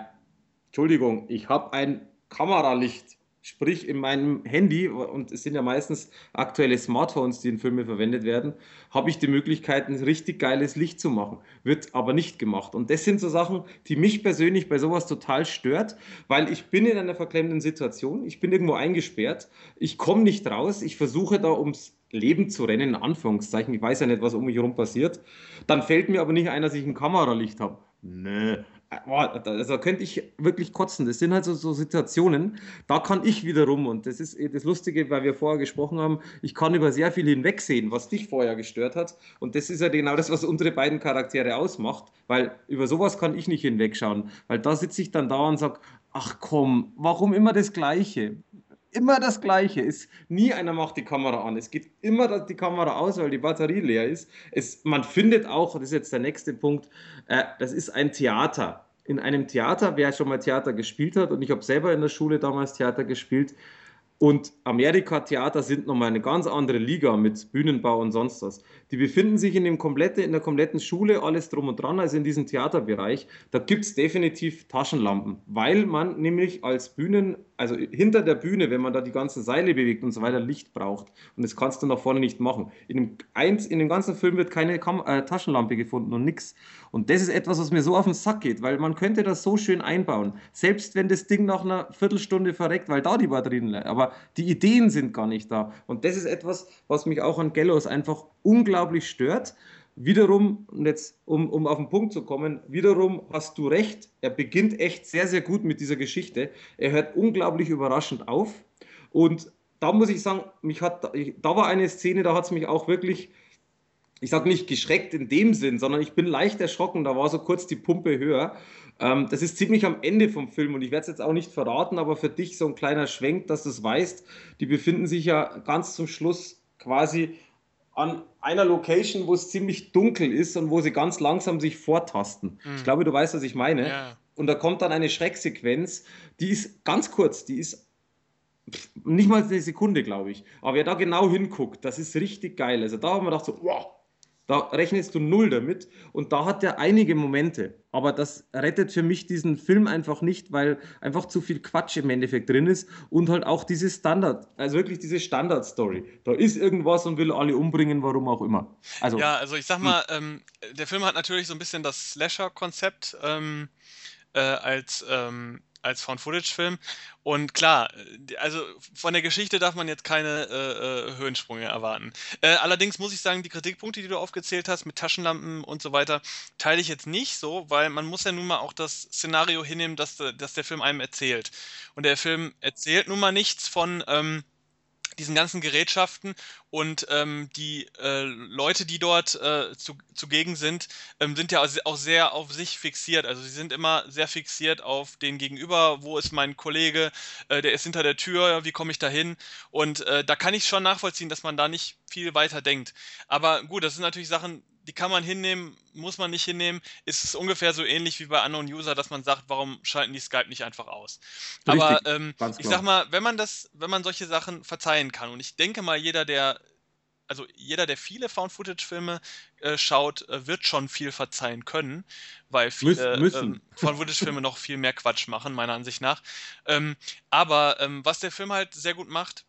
Entschuldigung, ich habe ein Kameralicht. Sprich, in meinem Handy, und es sind ja meistens aktuelle Smartphones, die in Filme verwendet werden, habe ich die Möglichkeit, ein richtig geiles Licht zu machen. Wird aber nicht gemacht. Und das sind so Sachen, die mich persönlich bei sowas total stört, weil ich bin in einer verklemmenden Situation, ich bin irgendwo eingesperrt, ich komme nicht raus, ich versuche da ums Leben zu rennen, in Anführungszeichen. Ich weiß ja nicht, was um mich herum passiert. Dann fällt mir aber nicht ein, dass ich ein Kameralicht habe. Nö, also könnte ich wirklich kotzen. Das sind halt so, so, Situationen, da kann ich wiederum, und das ist das Lustige, weil wir vorher gesprochen haben, ich kann über sehr viel hinwegsehen, was dich vorher gestört hat. Und das ist ja genau das, was unsere beiden Charaktere ausmacht, weil über sowas kann ich nicht hinwegschauen. Weil da sitze ich dann da und sage, ach komm, warum immer das Gleiche? Immer das Gleiche. Ist, nie einer macht die Kamera an. Es geht immer die Kamera aus, weil die Batterie leer ist. Es, man findet auch, das ist jetzt der nächste Punkt, äh, das ist ein Theater. In einem Theater, wer schon mal Theater gespielt hat, und ich habe selber in der Schule damals Theater gespielt, und Amerika-Theater sind nochmal eine ganz andere Liga mit Bühnenbau und sonst was. Die befinden sich in, dem komplette, in der kompletten Schule, alles drum und dran, also in diesem Theaterbereich. Da gibt es definitiv Taschenlampen, weil man nämlich als Bühnen, also hinter der Bühne, wenn man da die ganzen Seile bewegt und so weiter, Licht braucht. Und das kannst du nach vorne nicht machen. In dem, eins, in dem ganzen Film wird keine Kam äh, Taschenlampe gefunden und nichts. Und das ist etwas, was mir so auf den Sack geht, weil man könnte das so schön einbauen. Selbst wenn das Ding nach einer Viertelstunde verreckt, weil da die Batterien, aber die Ideen sind gar nicht da. Und das ist etwas, was mich auch an Gallows einfach unglaublich stört. Wiederum, und jetzt um, um auf den Punkt zu kommen, wiederum hast du recht, er beginnt echt sehr, sehr gut mit dieser Geschichte. Er hört unglaublich überraschend auf. Und da muss ich sagen, mich hat, da war eine Szene, da hat es mich auch wirklich ich sage nicht geschreckt in dem Sinn, sondern ich bin leicht erschrocken. Da war so kurz die Pumpe höher. Ähm, das ist ziemlich am Ende vom Film und ich werde es jetzt auch nicht verraten, aber für dich so ein kleiner Schwenk, dass du es weißt. Die befinden sich ja ganz zum Schluss quasi an einer Location, wo es ziemlich dunkel ist und wo sie ganz langsam sich vortasten. Mhm. Ich glaube, du weißt, was ich meine. Ja. Und da kommt dann eine Schrecksequenz, die ist ganz kurz, die ist nicht mal eine Sekunde, glaube ich. Aber wer da genau hinguckt, das ist richtig geil. Also da haben wir gedacht so, wow, da rechnest du null damit und da hat er einige Momente. Aber das rettet für mich diesen Film einfach nicht, weil einfach zu viel Quatsch im Endeffekt drin ist und halt auch diese Standard, also wirklich diese Standard-Story. Da ist irgendwas und will alle umbringen, warum auch immer. Also, ja, also ich sag mal, ähm, der Film hat natürlich so ein bisschen das Slasher-Konzept ähm, äh, als ähm, als Found-Footage-Film. Und klar, äh, also von der Geschichte darf man jetzt keine äh, äh, Höhensprünge erwarten. Äh, allerdings muss ich sagen, die Kritikpunkte, die du aufgezählt hast mit Taschenlampen und so weiter, teile ich jetzt nicht so, weil man muss ja nun mal auch das Szenario hinnehmen, dass, dass der Film einem erzählt. Und der Film erzählt nun mal nichts von... Ähm, diesen ganzen Gerätschaften und ähm, die äh, Leute, die dort äh, zu, zugegen sind, ähm, sind ja auch sehr auf sich fixiert. Also sie sind immer sehr fixiert auf den Gegenüber. Wo ist mein Kollege? Äh, der ist hinter der Tür. Wie komme ich da hin? Und äh, da kann ich schon nachvollziehen, dass man da nicht viel weiter denkt. Aber gut, das sind natürlich Sachen, die kann man hinnehmen, muss man nicht hinnehmen. Ist es ungefähr so ähnlich wie bei Unknown User, dass man sagt, warum schalten die Skype nicht einfach aus? Richtig, Aber ähm, ich sag mal, wenn man das, wenn man solche Sachen verzeihen kann, und ich denke mal, jeder, der, also jeder, der viele Found-Footage-Filme äh, schaut, äh, wird schon viel verzeihen können, weil viele ähm, Found-Footage-Filme noch viel mehr Quatsch machen, meiner Ansicht nach. Ähm, aber ähm, was der Film halt sehr gut macht,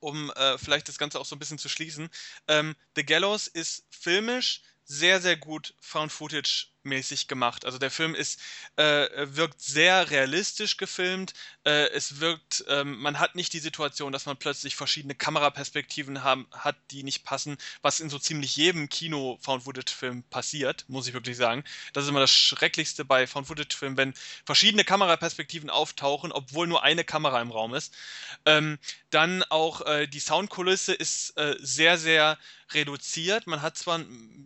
um äh, vielleicht das Ganze auch so ein bisschen zu schließen. Ähm, The Gallows ist filmisch sehr, sehr gut Found-Footage mäßig gemacht. Also der Film ist, äh, wirkt sehr realistisch gefilmt. Äh, es wirkt, ähm, man hat nicht die Situation, dass man plötzlich verschiedene Kameraperspektiven haben, hat, die nicht passen, was in so ziemlich jedem Kino-Found-Footage-Film passiert, muss ich wirklich sagen. Das ist immer das Schrecklichste bei Found-Footage-Filmen, wenn verschiedene Kameraperspektiven auftauchen, obwohl nur eine Kamera im Raum ist. Ähm, dann auch äh, die Soundkulisse ist äh, sehr, sehr reduziert. Man hat zwar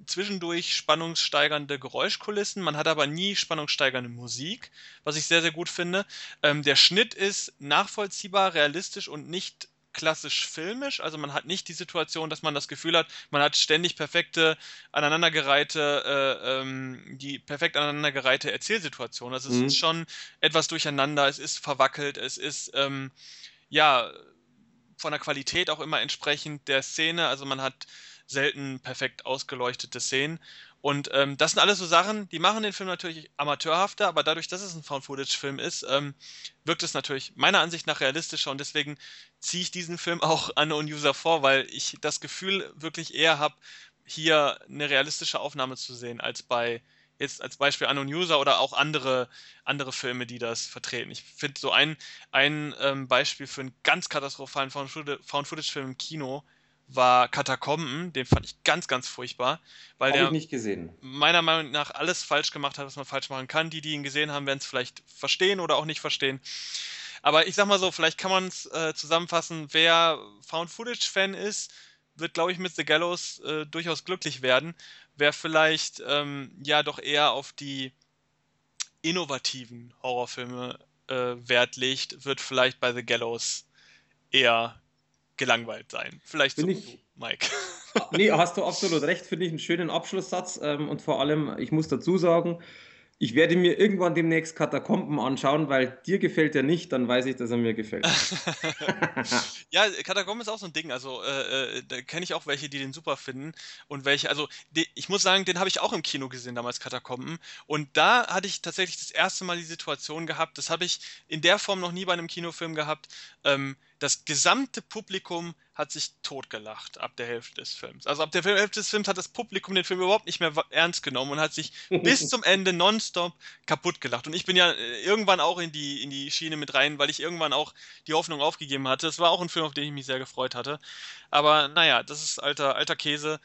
zwischendurch spannungssteigernde Geräuschkulissen, man hat aber nie spannungssteigernde Musik, was ich sehr, sehr gut finde. Ähm, der Schnitt ist nachvollziehbar, realistisch und nicht klassisch filmisch. Also man hat nicht die Situation, dass man das Gefühl hat, man hat ständig perfekte aneinandergereihte, äh, ähm, die perfekt aneinandergereihte Erzählsituation. Also mhm. es ist schon etwas durcheinander, es ist verwackelt, es ist ähm, ja von der Qualität auch immer entsprechend der Szene. Also man hat selten perfekt ausgeleuchtete Szenen. Und ähm, das sind alles so Sachen, die machen den Film natürlich amateurhafter, aber dadurch, dass es ein Found-Footage-Film ist, ähm, wirkt es natürlich meiner Ansicht nach realistischer und deswegen ziehe ich diesen Film auch an User vor, weil ich das Gefühl wirklich eher habe, hier eine realistische Aufnahme zu sehen, als bei jetzt als Beispiel Unknown User oder auch andere, andere Filme, die das vertreten. Ich finde so ein, ein ähm, Beispiel für einen ganz katastrophalen Found-Footage-Film im Kino war Katakomben, den fand ich ganz, ganz furchtbar, weil Hab der nicht gesehen. meiner Meinung nach alles falsch gemacht hat, was man falsch machen kann. Die, die ihn gesehen haben, werden es vielleicht verstehen oder auch nicht verstehen. Aber ich sag mal so, vielleicht kann man es äh, zusammenfassen, wer Found-Footage-Fan ist, wird, glaube ich, mit The Gallows äh, durchaus glücklich werden. Wer vielleicht ähm, ja doch eher auf die innovativen Horrorfilme äh, Wert legt, wird vielleicht bei The Gallows eher gelangweilt sein. Vielleicht so ich, Mike. nee, hast du absolut recht, finde ich einen schönen Abschlusssatz. Ähm, und vor allem, ich muss dazu sagen, ich werde mir irgendwann demnächst Katakomben anschauen, weil dir gefällt er nicht, dann weiß ich, dass er mir gefällt. ja, Katakomben ist auch so ein Ding. Also äh, äh da kenne ich auch welche, die den super finden und welche. Also die, ich muss sagen, den habe ich auch im Kino gesehen damals Katakomben und da hatte ich tatsächlich das erste Mal die Situation gehabt. Das habe ich in der Form noch nie bei einem Kinofilm gehabt. Ähm, das gesamte Publikum hat sich totgelacht ab der Hälfte des Films. Also ab der Hälfte des Films hat das Publikum den Film überhaupt nicht mehr ernst genommen und hat sich bis zum Ende nonstop kaputt gelacht. Und ich bin ja äh, irgendwann auch in die, in die Schiene mit rein, weil ich irgendwann auch die Hoffnung aufgegeben hatte. Es war auch ein Film, auf den ich mich sehr gefreut hatte. Aber naja, das ist alter, alter Käse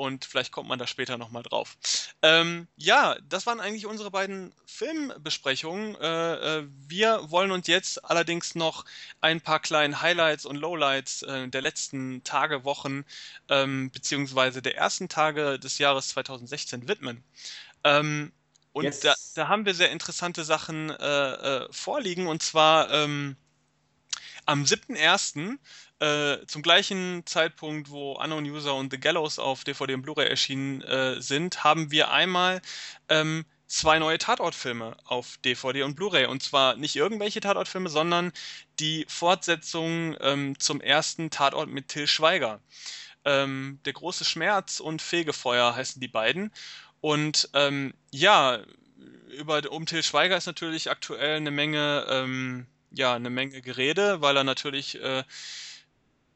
und vielleicht kommt man da später nochmal drauf. Ähm, ja, das waren eigentlich unsere beiden Filmbesprechungen. Äh, äh, wir wollen uns jetzt allerdings noch ein paar kleinen Highlights und Lowlights äh, der letzten Tage, Wochen ähm, beziehungsweise der ersten Tage des Jahres 2016 widmen. Ähm, und yes. da, da, haben wir sehr interessante Sachen äh, äh, vorliegen und zwar ähm, am 7.1 äh, zum gleichen Zeitpunkt, wo Unknown User und The Gallows auf DVD und Blu-ray erschienen äh, sind, haben wir einmal ähm, zwei neue Tatortfilme auf DVD und Blu-ray. Und zwar nicht irgendwelche Tatortfilme, sondern die Fortsetzung ähm, zum ersten Tatort mit Till Schweiger. Ähm, Der große Schmerz und Fegefeuer heißen die beiden. Und ähm, ja, über, um Till Schweiger ist natürlich aktuell eine Menge, ähm, ja, eine Menge Gerede, weil er natürlich äh,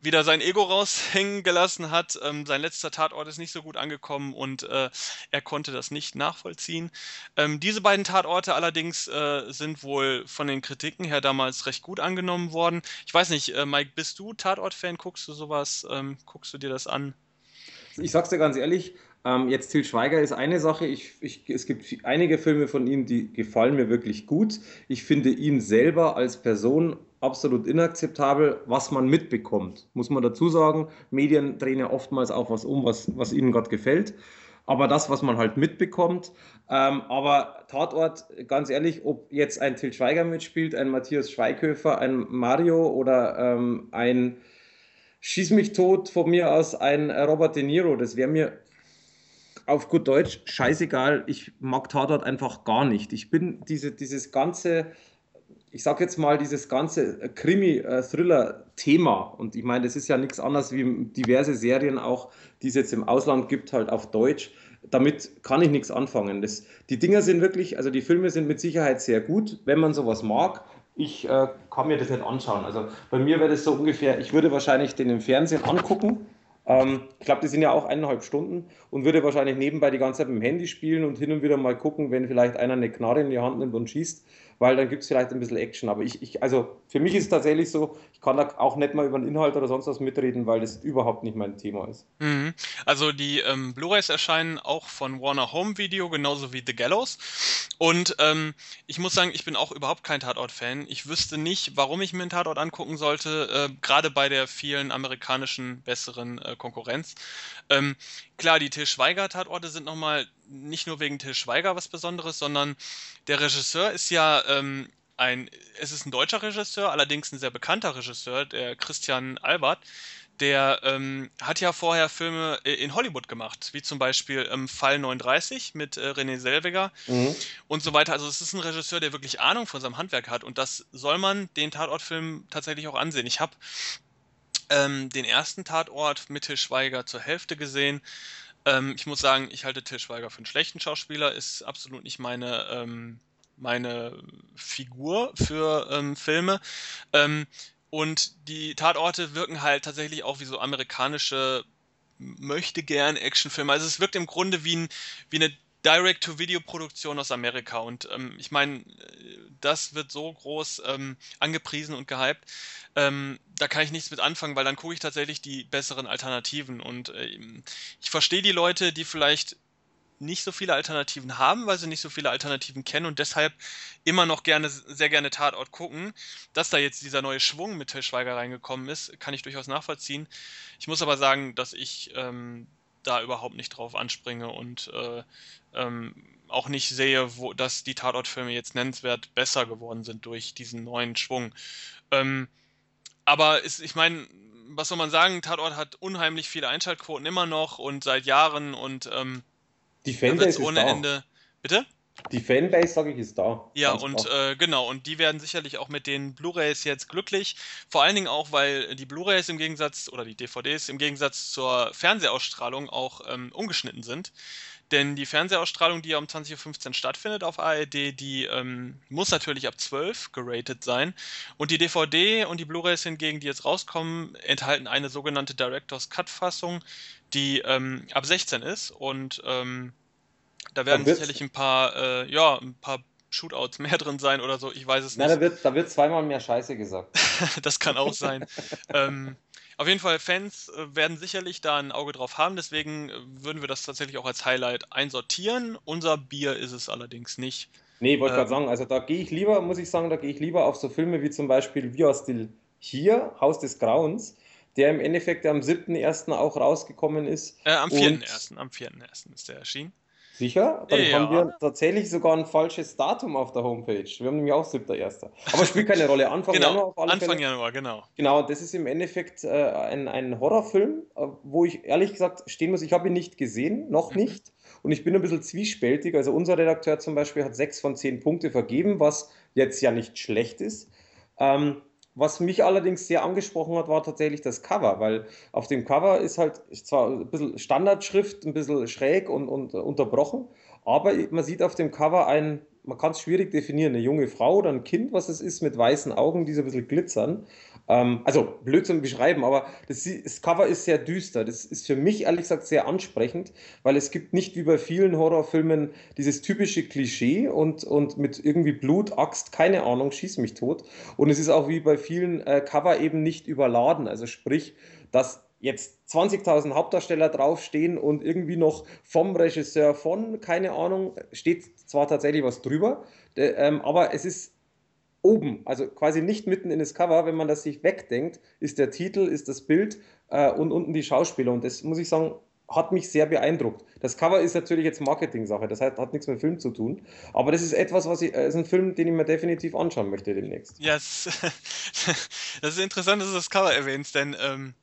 wieder sein Ego raushängen gelassen hat. Ähm, sein letzter Tatort ist nicht so gut angekommen und äh, er konnte das nicht nachvollziehen. Ähm, diese beiden Tatorte allerdings äh, sind wohl von den Kritiken her damals recht gut angenommen worden. Ich weiß nicht, äh, Mike, bist du Tatort-Fan? Guckst du sowas? Ähm, guckst du dir das an? Ich sag's dir ganz ehrlich, ähm, jetzt Til Schweiger ist eine Sache. Ich, ich, es gibt einige Filme von ihm, die gefallen mir wirklich gut. Ich finde ihn selber als Person absolut inakzeptabel, was man mitbekommt. Muss man dazu sagen, Medien drehen ja oftmals auch was um, was, was ihnen gerade gefällt. Aber das, was man halt mitbekommt. Ähm, aber Tatort, ganz ehrlich, ob jetzt ein Til Schweiger mitspielt, ein Matthias Schweighöfer, ein Mario oder ähm, ein Schieß mich tot von mir aus, ein Robert De Niro, das wäre mir auf gut Deutsch scheißegal. Ich mag Tatort einfach gar nicht. Ich bin diese, dieses ganze ich sage jetzt mal, dieses ganze Krimi-Thriller-Thema, und ich meine, das ist ja nichts anderes wie diverse Serien auch, die es jetzt im Ausland gibt, halt auf Deutsch, damit kann ich nichts anfangen. Das, die Dinger sind wirklich, also die Filme sind mit Sicherheit sehr gut, wenn man sowas mag. Ich äh, kann mir das nicht anschauen. Also bei mir wäre das so ungefähr, ich würde wahrscheinlich den im Fernsehen angucken. Ähm, ich glaube, die sind ja auch eineinhalb Stunden und würde wahrscheinlich nebenbei die ganze Zeit mit dem Handy spielen und hin und wieder mal gucken, wenn vielleicht einer eine Knarre in die Hand nimmt und schießt weil dann gibt es vielleicht ein bisschen Action. Aber ich, ich, also für mich ist es tatsächlich so, ich kann da auch nicht mal über den Inhalt oder sonst was mitreden, weil das überhaupt nicht mein Thema ist. Mhm. Also die ähm, Blu-rays erscheinen auch von Warner Home Video, genauso wie The Gallows. Und ähm, ich muss sagen, ich bin auch überhaupt kein Tatort-Fan. Ich wüsste nicht, warum ich mir einen Tatort angucken sollte, äh, gerade bei der vielen amerikanischen besseren äh, Konkurrenz. Ähm, klar, die Till Schweiger-Tatorte sind nochmal nicht nur wegen Till Schweiger was Besonderes, sondern der Regisseur ist ja ähm, ein, es ist ein deutscher Regisseur, allerdings ein sehr bekannter Regisseur, der Christian Albert. Der ähm, hat ja vorher Filme in Hollywood gemacht, wie zum Beispiel ähm, Fall 39 mit äh, René Selweger mhm. und so weiter. Also es ist ein Regisseur, der wirklich Ahnung von seinem Handwerk hat und das soll man den Tatortfilm tatsächlich auch ansehen. Ich habe ähm, den ersten Tatort mit Til Schweiger zur Hälfte gesehen Ähm, ich muss sagen, ich halte Til Schweiger für einen schlechten Schauspieler, ist absolut nicht meine, ähm, meine Figur für ähm, Filme. Ähm, und die Tatorte wirken halt tatsächlich auch wie so amerikanische möchte gern Actionfilme. Also es wirkt im Grunde wie, ein, wie eine Direct-to-Video-Produktion aus Amerika. Und ähm, ich meine, das wird so groß ähm, angepriesen und gehypt. Ähm, da kann ich nichts mit anfangen, weil dann gucke ich tatsächlich die besseren Alternativen. Und äh, ich verstehe die Leute, die vielleicht nicht so viele Alternativen haben, weil sie nicht so viele Alternativen kennen und deshalb immer noch gerne, sehr gerne Tatort gucken. Dass da jetzt dieser neue Schwung mit Till Schweiger reingekommen ist, kann ich durchaus nachvollziehen. Ich muss aber sagen, dass ich ähm, da überhaupt nicht drauf anspringe und äh, ähm, auch nicht sehe, wo, dass die Tatortfilme jetzt nennenswert besser geworden sind durch diesen neuen Schwung. Ähm, aber ist, ich meine, was soll man sagen? Tatort hat unheimlich viele Einschaltquoten immer noch und seit Jahren und ähm, die Fanbase ist ohne da. Ende. Bitte? Die Fanbase, sage ich, ist da. Ja, und äh, genau, und die werden sicherlich auch mit den Blu-rays jetzt glücklich. Vor allen Dingen auch, weil die Blu-rays im Gegensatz, oder die DVDs im Gegensatz zur Fernsehausstrahlung auch ähm, umgeschnitten sind. Denn die Fernsehausstrahlung, die ja um 20.15 Uhr stattfindet auf ARD, die ähm, muss natürlich ab 12 geratet sein. Und die DVD und die Blu-rays hingegen, die jetzt rauskommen, enthalten eine sogenannte Director's Cut-Fassung, die ähm, ab 16 ist. Und ähm, da werden sicherlich ein paar, äh, ja, ein paar Shootouts mehr drin sein oder so, ich weiß es nicht. Da wird, da wird zweimal mehr Scheiße gesagt. das kann auch sein. ähm, auf jeden Fall, Fans äh, werden sicherlich da ein Auge drauf haben, deswegen äh, würden wir das tatsächlich auch als Highlight einsortieren. Unser Bier ist es allerdings nicht. Nee, wollte ähm, gerade sagen, also da gehe ich lieber, muss ich sagen, da gehe ich lieber auf so Filme wie zum Beispiel Still hier, Haus des Grauens, der im Endeffekt am 7.1. auch rausgekommen ist. Äh, am 4.1. Am 4.1. ist der erschienen. Sicher? Dann ja. haben wir tatsächlich sogar ein falsches Datum auf der Homepage. Wir haben nämlich auch 7.1. Aber spielt keine Rolle. Anfang genau, Januar auf alle Anfang Fälle. Januar, genau. Genau, das ist im Endeffekt äh, ein, ein Horrorfilm, äh, wo ich ehrlich gesagt stehen muss, ich habe ihn nicht gesehen, noch mhm. nicht. Und ich bin ein bisschen zwiespältig. Also unser Redakteur zum Beispiel hat sechs von zehn Punkte vergeben, was jetzt ja nicht schlecht ist. Ähm, was mich allerdings sehr angesprochen hat, war tatsächlich das Cover, weil auf dem Cover ist halt zwar ein bisschen Standardschrift, ein bisschen schräg und, und unterbrochen, aber man sieht auf dem Cover ein, man kann es schwierig definieren, eine junge Frau oder ein Kind, was es ist, mit weißen Augen, die so ein bisschen glitzern. Ähm, also blöd zum Beschreiben, aber das, das, Cover ist sehr düster. Das ist für mich ehrlich gesagt sehr ansprechend, weil es gibt nicht wie bei vielen Horrorfilmen dieses typische Klischee und, und mit irgendwie Blut, Axt, keine Ahnung, schieß mich tot. Und es ist auch wie bei vielen äh, Cover eben nicht überladen. Also sprich, dass jetzt 20.000 Hauptdarsteller draufstehen und irgendwie noch vom Regisseur von, keine Ahnung, steht zwar tatsächlich was drüber, ähm, aber es ist oben, also quasi nicht mitten in das Cover, wenn man das sich wegdenkt, ist der Titel, ist das Bild äh, und unten die Schauspieler. Und das muss ich sagen, hat mich sehr beeindruckt. Das Cover ist natürlich jetzt Marketing-Sache, das heißt, hat nichts mit Film zu tun. Aber das ist etwas, was ich, äh, ist ein Film, den ich mir definitiv anschauen möchte demnächst. Ja, yes. das ist interessant, dass du das Cover erwähnst, denn ähm,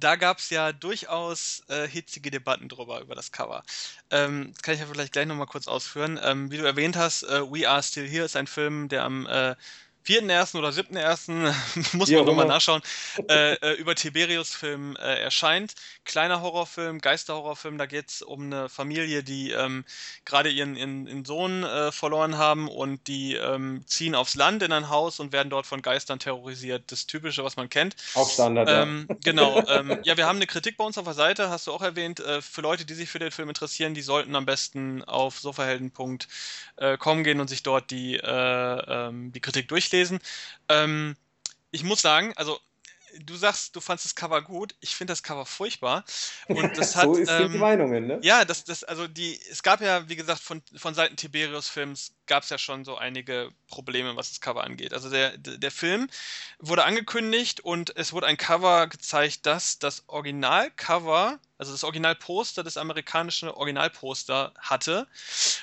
da gab es ja durchaus äh, hitzige Debatten drüber, über das Cover. Ähm, das kann ich ja vielleicht gleich nochmal kurz ausführen. Ähm, wie du erwähnt hast, äh, We Are Still Here ist ein Film, der am äh, 4.1. oder 7.1. muss man nochmal nachschauen, äh, äh, über Tiberius-Film äh, erscheint. Kleiner Horrorfilm, Geisterhorrorfilm, da geht es um eine Familie, die ähm, gerade ihren, ihren, ihren Sohn äh, verloren haben und die ähm, ziehen aufs Land in ein Haus und werden dort von Geistern terrorisiert. Das Typische, was man kennt. Auch Standard, ähm, ja. Genau. Ähm, ja, wir haben eine Kritik bei uns auf der Seite, hast du auch erwähnt. Äh, für Leute, die sich für den Film interessieren, die sollten am besten auf sofahelden.com äh, gehen und sich dort die, ähm, die Kritik durchlesen durchlesen. Ähm, ich muss sagen, also du sagst, du fandest das Cover gut. Ich finde das Cover furchtbar. Und das hat, so ist ähm, die Meinungen, ne? Ja, das, das, also die, es gab ja, wie gesagt, von, von Seiten Tiberius-Films gab es ja schon so einige Probleme, was das Cover angeht. Also der, der Film wurde angekündigt und es wurde ein Cover gezeigt, das das Originalcover, also das Originalposter des amerikanischen Originalposter hatte.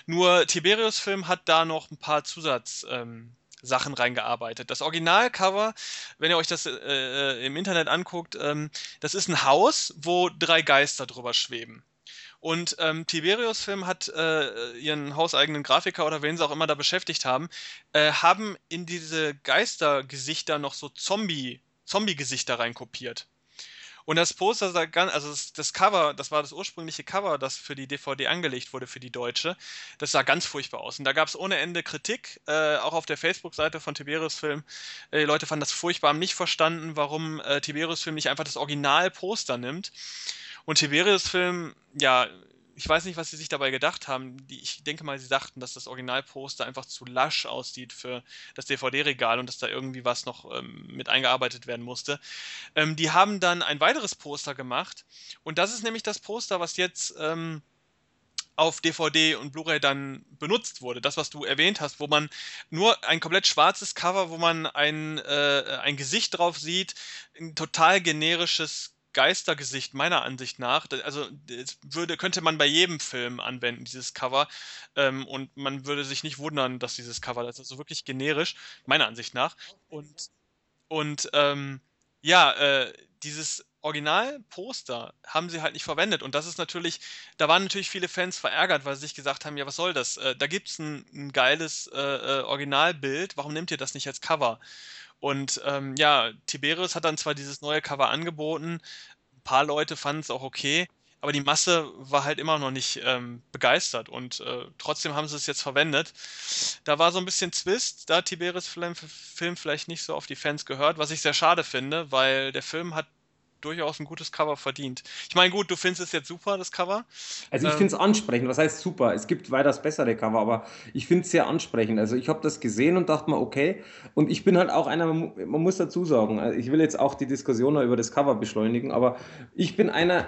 Nur Tiberius-Film hat da noch ein paar Zusatz. Ähm, Sachen reingearbeitet. Das Originalcover, wenn ihr euch das äh, äh, im Internet anguckt, ähm, das ist ein Haus, wo drei Geister drüber schweben. Und ähm, Tiberius Film hat äh, ihren hauseigenen Grafiker oder wen sie auch immer da beschäftigt haben, äh, haben in diese Geistergesichter noch so Zombie, Zombie-Gesichter reinkopiert. Und das Poster, also das, das, Cover, das war das ursprüngliche Cover, das für die DVD angelegt wurde, für die Deutsche. Das sah ganz furchtbar aus. Und da gab es ohne Ende Kritik, äh, auch auf der Facebook-Seite von Tiberius Film. Äh, die Leute fanden das furchtbar, haben nicht verstanden, warum äh, Tiberius Film nicht einfach das Original-Poster nimmt. Und Tiberius Film, ja, ich weiß nicht, was sie sich dabei gedacht haben. Die, ich denke mal, sie dachten, dass das Originalposter einfach zu lasch aussieht für das DVD-Regal und dass da irgendwie was noch ähm, mit eingearbeitet werden musste. Ähm, die haben dann ein weiteres Poster gemacht und das ist nämlich das Poster, was jetzt ähm, auf DVD und Blu-ray dann benutzt wurde. Das, was du erwähnt hast, wo man nur ein komplett schwarzes Cover, wo man ein, äh, ein Gesicht drauf sieht, ein total generisches Geistergesicht meiner Ansicht nach. Also würde, könnte man bei jedem Film anwenden, dieses Cover. Ähm, und man würde sich nicht wundern, dass dieses Cover, das ist also wirklich generisch, meiner Ansicht nach. Und, und ähm, ja, äh, dieses Originalposter haben sie halt nicht verwendet. Und das ist natürlich, da waren natürlich viele Fans verärgert, weil sie sich gesagt haben, ja, was soll das? Äh, da gibt es ein, ein, geiles äh, äh, Originalbild, warum nehmt ihr das nicht als Cover? Und ähm, ja, Tiberius hat dann zwar dieses neue Cover angeboten, ein paar Leute fanden es auch okay, aber die Masse war halt immer noch nicht ähm, begeistert und äh, trotzdem haben sie es jetzt verwendet. Da war so ein bisschen Zwist, da hat Tiberius Film, Film vielleicht nicht so auf die Fans gehört, was ich sehr schade finde, weil der Film hat durchaus ein gutes Cover verdient. Ich meine, gut, du findest es jetzt super, das Cover. Also ich ähm, finde es ansprechend. Was heißt super? Es gibt weitaus bessere Cover, aber ich finde es sehr ansprechend. Also ich habe das gesehen und dachte mir, okay. Und ich bin halt auch einer, man muss dazu sagen, also ich will jetzt auch die Diskussion über das Cover beschleunigen, aber ich bin einer,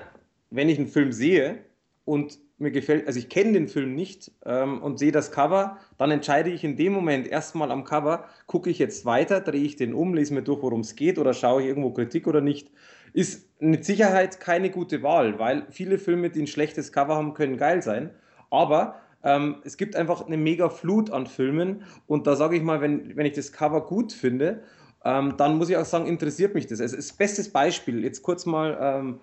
wenn ich einen Film sehe und mir gefällt, also ich kenne den Film nicht ähm, und sehe das Cover, dann entscheide ich in dem Moment erstmal am Cover, gucke ich jetzt weiter, drehe ich den um, lese mir durch, worum es geht oder schaue ich irgendwo Kritik oder nicht ist mit Sicherheit keine gute Wahl, weil viele Filme, die ein schlechtes Cover haben, können geil sein. Aber ähm, es gibt einfach eine mega Flut an Filmen und da sage ich mal, wenn, wenn ich das Cover gut finde, ähm, dann muss ich auch sagen, interessiert mich das. Es ist bestes Beispiel, jetzt kurz mal ähm,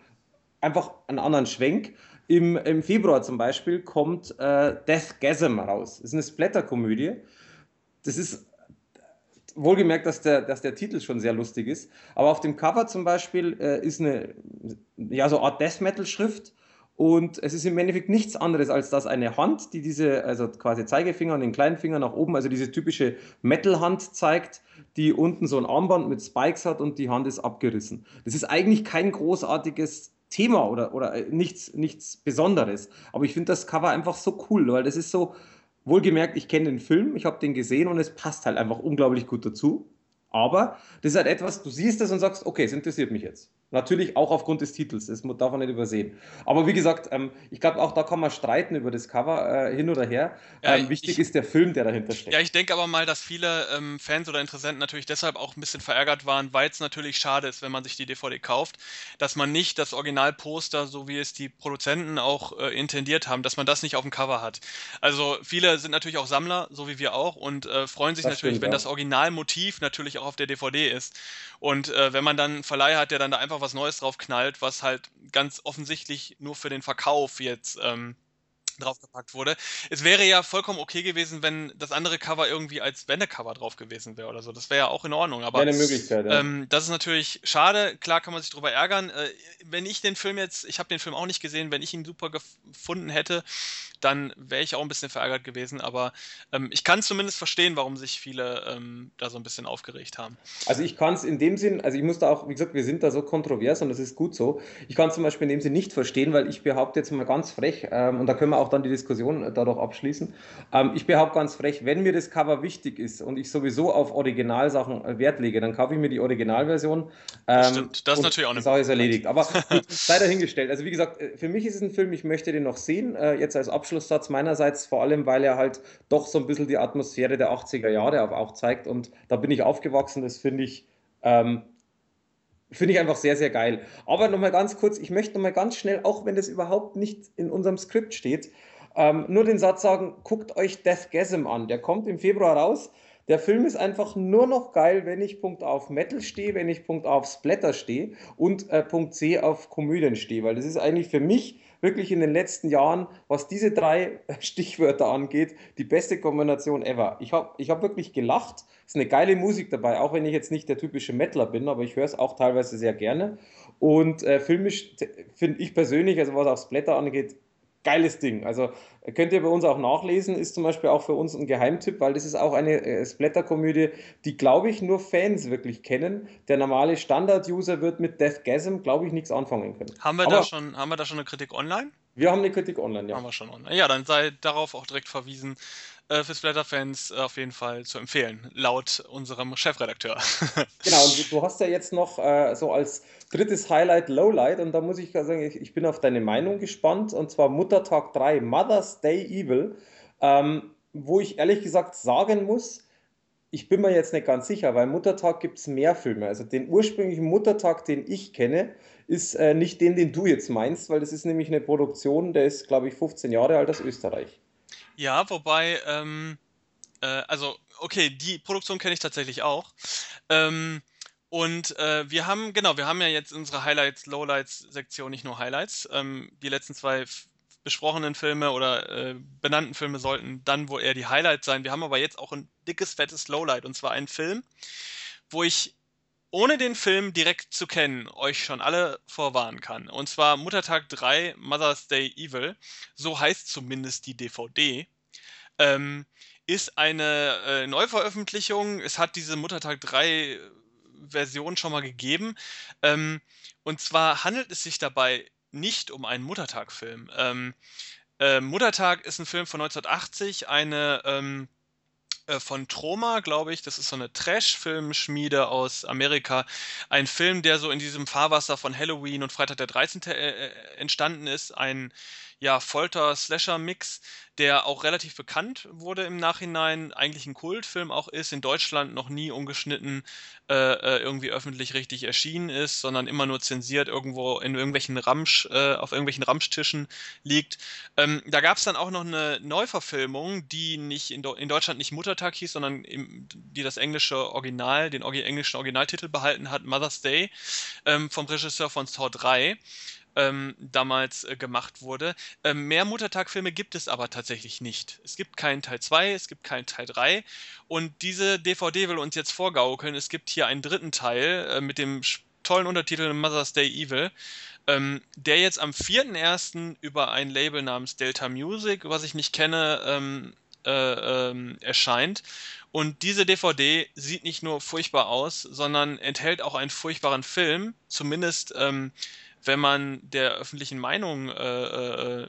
einfach einen anderen Schwenk. Im, Im Februar zum Beispiel kommt äh, Death Gasm raus. Das ist eine Splatter-Komödie. Das ist wohlgemerkt, dass der, dass der Titel schon sehr lustig ist. Aber auf dem Cover zum Beispiel äh, ist eine ja, so Art Death Metal-Schrift. Und es ist im Endeffekt nichts anderes als dass eine Hand, die diese, also quasi Zeigefinger und den kleinen Finger nach oben, also diese typische Metal-Hand zeigt, die unten so ein Armband mit Spikes hat und die Hand ist abgerissen. Das ist eigentlich kein großartiges Thema oder, oder äh, nichts, nichts Besonderes. Aber ich finde das Cover einfach so cool, weil das ist so, Wohlgemerkt, ich kenne den Film, ich habe den gesehen und es passt halt einfach unglaublich gut dazu. Aber das ist halt etwas, du siehst es und sagst, okay, es interessiert mich jetzt. Natürlich auch aufgrund des Titels, das darf man nicht übersehen. Aber wie gesagt, ähm, ich glaube, auch da kann man streiten über das Cover äh, hin oder her. Ja, ähm, wichtig ich, ist der Film, der dahinter steckt. Ja, ich denke aber mal, dass viele ähm, Fans oder Interessenten natürlich deshalb auch ein bisschen verärgert waren, weil es natürlich schade ist, wenn man sich die DVD kauft, dass man nicht das Originalposter, so wie es die Produzenten auch äh, intendiert haben, dass man das nicht auf dem Cover hat. Also viele sind natürlich auch Sammler, so wie wir auch, und äh, freuen sich das natürlich, stimmt, wenn ja. das Originalmotiv natürlich auch auf der DVD ist. Und äh, wenn man dann einen Verleih hat, der dann da einfach was Neues drauf knallt, was halt ganz offensichtlich nur für den Verkauf jetzt ähm, draufgepackt wurde. Es wäre ja vollkommen okay gewesen, wenn das andere Cover irgendwie als Wendecover drauf gewesen wäre oder so. Das wäre ja auch in Ordnung. Aber eine Möglichkeit, ja. ähm, das ist natürlich schade. Klar kann man sich darüber ärgern. Äh, wenn ich den Film jetzt, ich habe den Film auch nicht gesehen, wenn ich ihn super gefunden hätte, dann wäre ich auch ein bisschen verärgert gewesen. Aber ähm, ich kann zumindest verstehen, warum sich viele ähm, da so ein bisschen aufgeregt haben. Also ich kann es in dem Sinn, also ich muss da auch, wie gesagt, wir sind da so kontrovers und das ist gut so. Ich kann es zum Beispiel in dem Sinn nicht verstehen, weil ich behaupte jetzt mal ganz frech, ähm, und da können wir auch dann die Diskussion dadurch abschließen. Ähm, ich behaupte ganz frech, wenn mir das Cover wichtig ist und ich sowieso auf Originalsachen Wert lege, dann kaufe ich mir die Originalversion. Ähm, Stimmt, das ist natürlich auch eine Sache ist erledigt. Aber sei dahingestellt. Also wie gesagt, äh, für mich ist es ein Film, ich möchte den noch sehen, äh, jetzt als Abschluss Abschlusssatz meinerseits, vor allem, weil er halt doch so ein bisschen die Atmosphäre der 80er Jahre auch zeigt. Und da bin ich aufgewachsen, das finde ich, ähm, finde ich einfach sehr, sehr geil. Aber nochmal ganz kurz, ich möchte nochmal ganz schnell, auch wenn das überhaupt nicht in unserem Skript steht, ähm, nur den Satz sagen, guckt euch Deathgasm an. Der kommt im Februar raus. Der Film ist einfach nur noch geil, wenn ich Punkt auf Metal stehe, wenn ich Punkt auf Splatter stehe und äh, Punkt C auf Komödien stehe, weil das ist eigentlich für mich wirklich in den letzten Jahren, was diese drei Stichwörter angeht, die beste Kombination ever. Ich habe ich hab wirklich gelacht. Es ist eine geile Musik dabei, auch wenn ich jetzt nicht der typische Mettler bin, aber ich höre es auch teilweise sehr gerne. Und äh, filmisch finde ich persönlich, also was aufs Blätter angeht, geiles Ding. Also könnt ihr bei uns auch nachlesen, ist zum Beispiel auch für uns ein Geheimtipp, weil das ist auch eine äh, Splatter-Komödie, die, glaube ich, nur Fans wirklich kennen. Der normale Standard-User wird mit Deathgasm, glaube ich, nichts anfangen können. Haben wir, da schon, haben wir da schon eine Kritik online? Wir haben eine Kritik online, ja. Haben wir schon online. Ja, dann sei darauf auch direkt verwiesen äh, für Splatter-Fans äh, auf jeden Fall zu empfehlen, laut unserem Chefredakteur. genau, und du hast ja jetzt noch äh, so als drittes Highlight Lowlight und da muss ich sagen, ich, ich, bin auf deine Meinung gespannt und zwar Muttertag 3, Mother's Day Evil, ähm, wo ich ehrlich gesagt sagen muss, ich bin mir jetzt nicht ganz sicher, weil Muttertag gibt es mehr Filme. Also den ursprünglichen Muttertag, den ich kenne, ist äh, nicht den, den du jetzt meinst, weil das ist nämlich eine Produktion, der ist, glaube ich, 15 Jahre alt aus Österreich. Ja, wobei, ähm, äh, also, okay, die Produktion kenne ich tatsächlich auch. Ähm, und äh, wir haben, genau, wir haben ja jetzt unsere Highlights, Lowlights-Sektion, nicht nur Highlights. Ähm, die letzten zwei besprochenen Filme oder äh, benannten Filme sollten dann wohl eher die Highlights sein. Wir haben aber jetzt auch ein dickes, fettes Lowlight und zwar einen Film, wo ich ohne den Film direkt zu kennen, euch schon alle vorwarnen kann. Und zwar Muttertag 3, Mother's Day Evil, so heißt zumindest die DVD, ähm, ist eine äh, Neuveröffentlichung. Es hat diese Muttertag 3 Version schon mal gegeben. Ähm, und zwar handelt es sich dabei nicht um einen Muttertag-Film. Ähm, äh, Muttertag ist ein Film von 1980, eine ähm, äh, von Troma, glaube ich. Das ist so eine Trash-Filmschmiede aus Amerika. Ein Film, der so in diesem Fahrwasser von Halloween und Freitag der 13. Äh, äh, entstanden ist. Ein ja, Folter-Slasher-Mix, der auch relativ bekannt wurde im Nachhinein, eigentlich ein Kultfilm auch ist, in Deutschland noch nie ungeschnitten äh, äh, irgendwie öffentlich richtig erschienen ist, sondern immer nur zensiert irgendwo in irgendwelchen Ramsch, äh, auf irgendwelchen Ramschtischen liegt. Ähm, da gab es dann auch noch eine Neuverfilmung, die nicht in, in Deutschland nicht Muttertag hieß, sondern im, die das englische Original, den englischen Originaltitel behalten hat, Mother's Day, ähm, vom Regisseur von Saw 3 ähm, damals äh, gemacht wurde. Ähm, mehr Muttertag-Filme gibt es aber tatsächlich nicht. Es gibt keinen Teil 2, es gibt keinen Teil 3 und diese DVD will uns jetzt vorgaukeln. Es gibt hier einen dritten Teil äh, mit dem tollen Untertitel Mother's Day Evil, ähm, der jetzt am 4.1. über ein Label namens Delta Music, was ich nicht kenne, ähm, äh, ähm, erscheint. Und diese DVD sieht nicht nur furchtbar aus, sondern enthält auch einen furchtbaren Film, zumindest ähm, wenn man der öffentlichen Meinung äh, äh,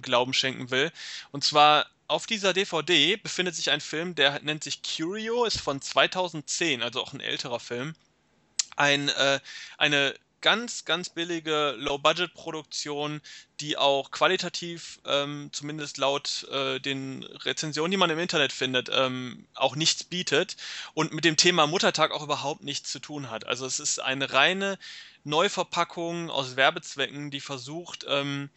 Glauben schenken will. Und zwar auf dieser DVD befindet sich ein Film, der nennt sich Curio, ist von 2010, also auch ein älterer Film. Ein, äh, eine ganz, ganz billige Low-Budget-Produktion, die auch qualitativ, ähm, zumindest laut äh, den Rezensionen, die man im Internet findet, ähm, auch nichts bietet und mit dem Thema Muttertag auch überhaupt nichts zu tun hat. Also es ist eine reine Neuverpackung aus Werbezwecken, die versucht, ähm,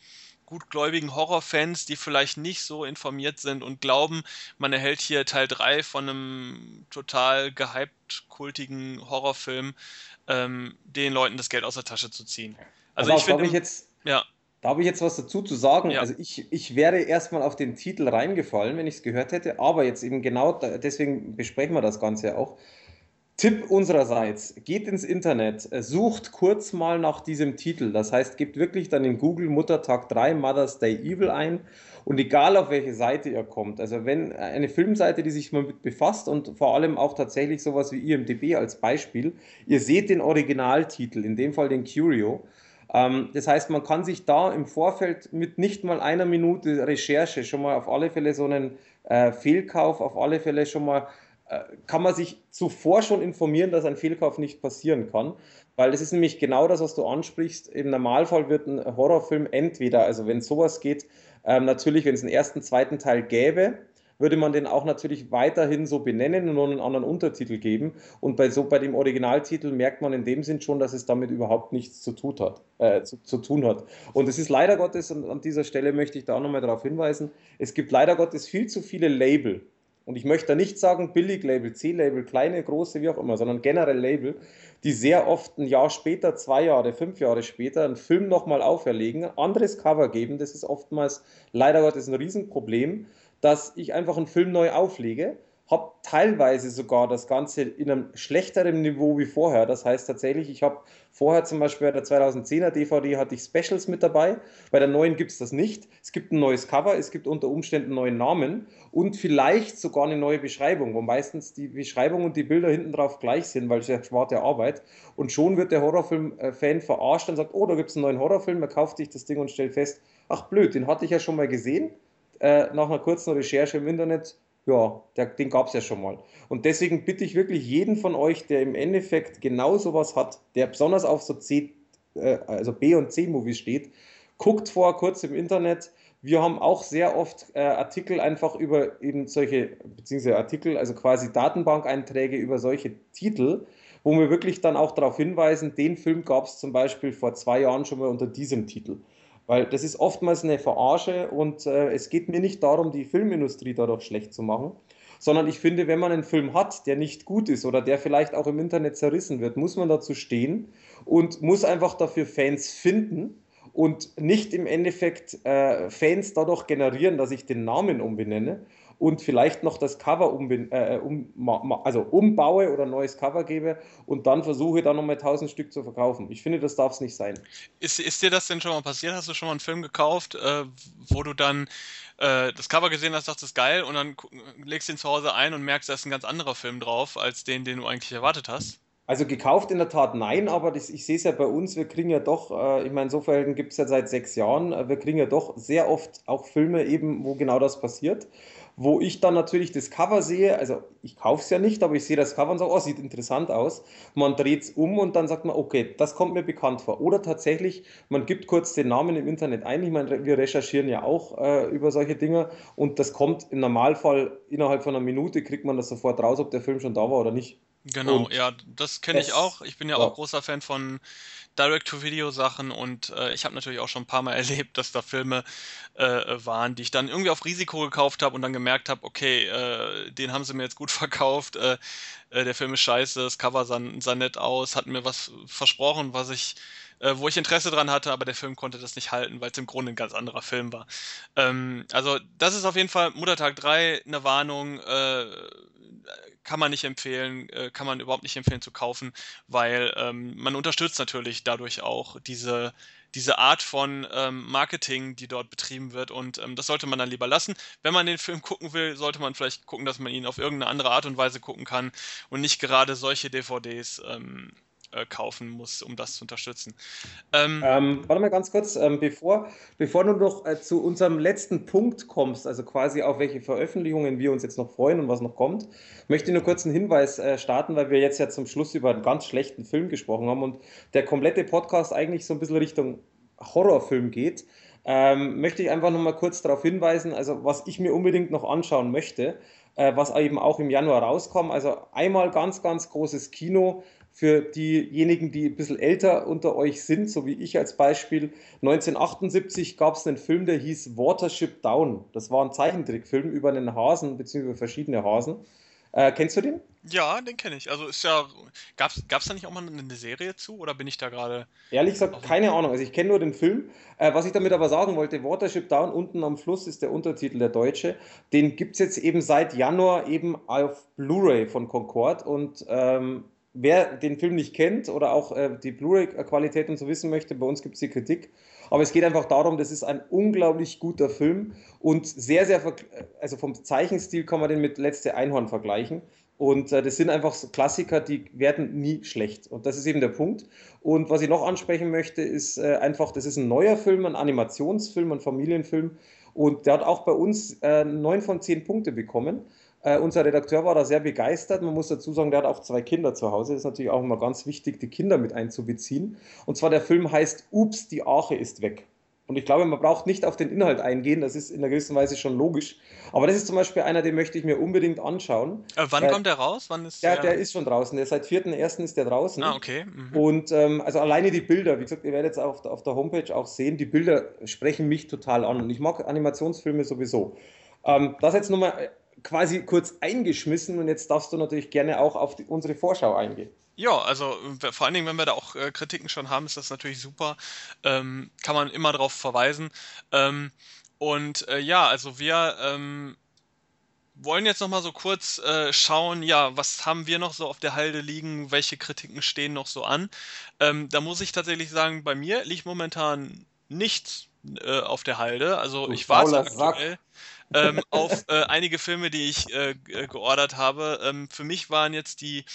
gutgläubigen Horrorfans, die vielleicht nicht so informiert sind und glauben, man erhält hier Teil 3 von einem total gehypt kultigen Horrorfilm, ähm, den Leuten das Geld aus der Tasche zu ziehen. Also, also ich finde. jetzt. Ja. Da habe ich jetzt was dazu zu sagen. Ja. Also ich, ich wäre erstmal auf den Titel reingefallen, wenn ich es gehört hätte, aber jetzt eben genau, deswegen besprechen wir das Ganze auch. Tipp unsererseits, geht ins Internet, äh, sucht kurz mal nach diesem Titel. Das heißt, gebt wirklich dann in Google Muttertag 3 Mother's Day Evil ein und egal auf welche Seite ihr kommt, also wenn eine Filmseite, die sich mal mit befasst und vor allem auch tatsächlich sowas wie IMDB als Beispiel, ihr seht den Originaltitel, in dem Fall den Curio. Ähm, das heißt, man kann sich da im Vorfeld mit nicht mal einer Minute Recherche schon mal auf alle Fälle so einen äh, Fehlkauf, auf alle Fälle schon mal äh, kann man sich zuvor schon informieren, dass ein Fehlkauf nicht passieren kann. Weil das ist nämlich genau das, was du ansprichst. Im Normalfall wird ein Horrorfilm entweder, also wenn sowas geht, ähm, natürlich, wenn es einen ersten, zweiten Teil gäbe, würde man den auch natürlich weiterhin so benennen und nur einen anderen Untertitel geben. Und bei, so, bei dem Originaltitel merkt man in dem Sinn schon, dass es damit überhaupt nichts zu tun hat. Äh, zu, zu, tun hat. Und es ist leider Gottes, und an dieser Stelle möchte ich da auch nochmal darauf hinweisen, es gibt leider Gottes viel zu viele Label und ich möchte nicht sagen Billig-Label, C-Label, kleine, große, wie auch immer, sondern generell Label, die sehr oft ein Jahr später, zwei Jahre, fünf Jahre später einen Film nochmal auferlegen, anderes Cover geben. Das ist oftmals leider Gottes ein Riesenproblem, dass ich einfach einen Film neu auflege, habe teilweise sogar das Ganze in einem schlechteren Niveau wie vorher. Das heißt tatsächlich, ich habe vorher zum Beispiel bei der 2010er DVD hatte ich Specials mit dabei. Bei der neuen gibt es das nicht. Es gibt ein neues Cover, es gibt unter Umständen einen neuen Namen und vielleicht sogar eine neue Beschreibung, wo meistens die Beschreibung und die Bilder hinten drauf gleich sind, weil es ja schwarte Arbeit. Und schon wird der Horrorfilm-Fan verarscht und sagt, oh, da gibt es einen neuen Horrorfilm, er kauft sich das Ding und stellt fest, ach blöd, den hatte ich ja schon mal gesehen. Äh, nach einer kurzen Recherche im Internet ja, der, den gab es ja schon mal. Und deswegen bitte ich wirklich jeden von euch, der im Endeffekt genau sowas hat, der besonders auf so C, äh, also B- und C-Movies steht, guckt vor kurz im Internet. Wir haben auch sehr oft äh, Artikel einfach über eben solche, beziehungsweise Artikel, also quasi Datenbankeinträge über solche Titel, wo wir wirklich dann auch darauf hinweisen, den Film gab es zum Beispiel vor zwei Jahren schon mal unter diesem Titel. Weil das ist oftmals eine Verarsche und äh, es geht mir nicht darum, die Filmindustrie dadurch schlecht zu machen, sondern ich finde, wenn man einen Film hat, der nicht gut ist oder der vielleicht auch im Internet zerrissen wird, muss man dazu stehen und muss einfach dafür Fans finden und nicht im Endeffekt äh, Fans dadurch generieren, dass ich den Namen umbenenne und vielleicht noch das Cover um, äh, um, also umbaue oder ein neues Cover gebe und dann versuche, dann nochmal 1000 Stück zu verkaufen. Ich finde, das darf es nicht sein. Ist, ist dir das denn schon mal passiert? Hast du schon mal einen Film gekauft, äh, wo du dann äh, das Cover gesehen hast, dachtest, geil und dann legst du ihn zu Hause ein und merkst, da ist ein ganz anderer Film drauf, als den, den du eigentlich erwartet hast? Also gekauft in der Tat nein, aber das, ich sehe es ja bei uns, wir kriegen ja doch, äh, ich meine, so Verhältnissen gibt es ja seit sechs Jahren, äh, wir kriegen ja doch sehr oft auch Filme eben, wo genau das passiert wo ich dann natürlich das Cover sehe, also ich kaufe es ja nicht, aber ich sehe das Cover und sage, oh, sieht interessant aus. Man dreht es um und dann sagt man, okay, das kommt mir bekannt vor. Oder tatsächlich, man gibt kurz den Namen im Internet ein. Ich meine, wir recherchieren ja auch äh, über solche Dinge und das kommt im Normalfall innerhalb von einer Minute, kriegt man das sofort raus, ob der Film schon da war oder nicht. Genau, und ja, das kenne ich auch. Ich bin ja, ja, auch großer Fan von Direct-to-Video-Sachen und äh, ich habe natürlich auch schon ein paar Mal erlebt, dass da Filme äh, waren, die ich dann irgendwie auf Risiko gekauft habe und dann gemerkt habe, okay, äh, den haben sie mir jetzt gut verkauft, äh, äh, der Film ist scheiße, das Cover sah, sah nett aus, hat mir was versprochen, was ich äh, wo ich Interesse dran hatte, aber der Film konnte das nicht halten, weil es im Grunde ein ganz anderer Film war. Ähm, also das ist auf jeden Fall Muttertag 3 eine Warnung. Äh, kann man nicht empfehlen, äh, kann man überhaupt nicht empfehlen zu kaufen, weil ähm, man unterstützt natürlich dadurch auch diese, diese Art von ähm, Marketing, die dort betrieben wird und ähm, das sollte man dann lieber lassen. Wenn man den Film gucken will, sollte man vielleicht gucken, dass man ihn auf irgendeine andere Art und Weise gucken kann und nicht gerade solche DVDs ähm, äh, kaufen muss, um das zu unterstützen. Ähm, ähm, warte mal ganz kurz, ähm, bevor, bevor du noch äh, zu unserem letzten Punkt kommst, also quasi auf welche Veröffentlichungen wir uns jetzt noch freuen und was noch kommt, möchte ich nur kurz einen Hinweis äh, starten, weil wir jetzt ja zum Schluss über einen ganz schlechten Film gesprochen haben und der komplette Podcast eigentlich so ein bisschen Richtung Horrorfilm geht. Ähm, möchte ich einfach noch mal kurz darauf hinweisen, also was ich mir unbedingt noch anschauen möchte, äh, was eben auch im Januar rauskommt. Also einmal ganz, ganz großes Kino für diejenigen, die ein bisschen älter unter euch sind, so wie ich als Beispiel. 1978 gab es einen Film, der hieß Watership Down. Das war ein Zeichentrickfilm über einen Hasen bzw. verschiedene Hasen. Äh, kennst du den? Ja, den kenne ich. Also ist ja. Gab es da nicht auch mal eine Serie zu oder bin ich da gerade. Ehrlich gesagt, keine Ahnung. Also ich kenne nur den Film. Äh, was ich damit aber sagen wollte, Watership Down unten am Fluss ist der Untertitel der Deutsche. Den gibt es jetzt eben seit Januar eben auf Blu-ray von Concord und ähm, wer den Film nicht kennt oder auch äh, die Blu-ray-Qualität und so wissen möchte, bei uns gibt es die Kritik. Aber es geht einfach darum, das ist ein unglaublich guter Film und sehr, sehr, also vom Zeichenstil kann man den mit Letzte Einhorn vergleichen. Und äh, das sind einfach Klassiker, die werden nie schlecht. Und das ist eben der Punkt. Und was ich noch ansprechen möchte, ist äh, einfach, das ist ein neuer Film, ein Animationsfilm, ein Familienfilm. Und der hat auch bei uns äh, 9 von 10 Punkte bekommen. Äh, unser Redakteur war da sehr begeistert. Man muss dazu sagen, der hat auch zwei Kinder zu Hause. Das ist natürlich auch immer ganz wichtig, die Kinder mit einzubeziehen. Und zwar der Film heißt Ups, die Arche ist weg. Und ich glaube, man braucht nicht auf den Inhalt eingehen, das ist in einer gewissen Weise schon logisch. Aber das ist zum Beispiel einer, den möchte ich mir unbedingt anschauen. Äh, wann äh, kommt der raus? Wann ist der, der ist schon draußen. Der seit 4.1. ist der draußen. Ah, okay. Mhm. Und ähm, also alleine die Bilder, wie gesagt, ihr werdet es auf, auf der Homepage auch sehen, die Bilder sprechen mich total an. Und ich mag Animationsfilme sowieso. Ähm, das jetzt nochmal quasi kurz eingeschmissen und jetzt darfst du natürlich gerne auch auf die, unsere Vorschau eingehen. Ja, also vor allen Dingen, wenn wir da auch äh, Kritiken schon haben, ist das natürlich super. Ähm, kann man immer darauf verweisen. Ähm, und äh, ja, also wir ähm, wollen jetzt noch mal so kurz äh, schauen, ja, was haben wir noch so auf der Halde liegen, welche Kritiken stehen noch so an. Ähm, da muss ich tatsächlich sagen, bei mir liegt momentan nichts äh, auf der Halde. Also Du ich warte fauler Sack. Ähm, auf äh, einige Filme, die ich äh, äh, geordert habe. Ähm, für mich waren jetzt die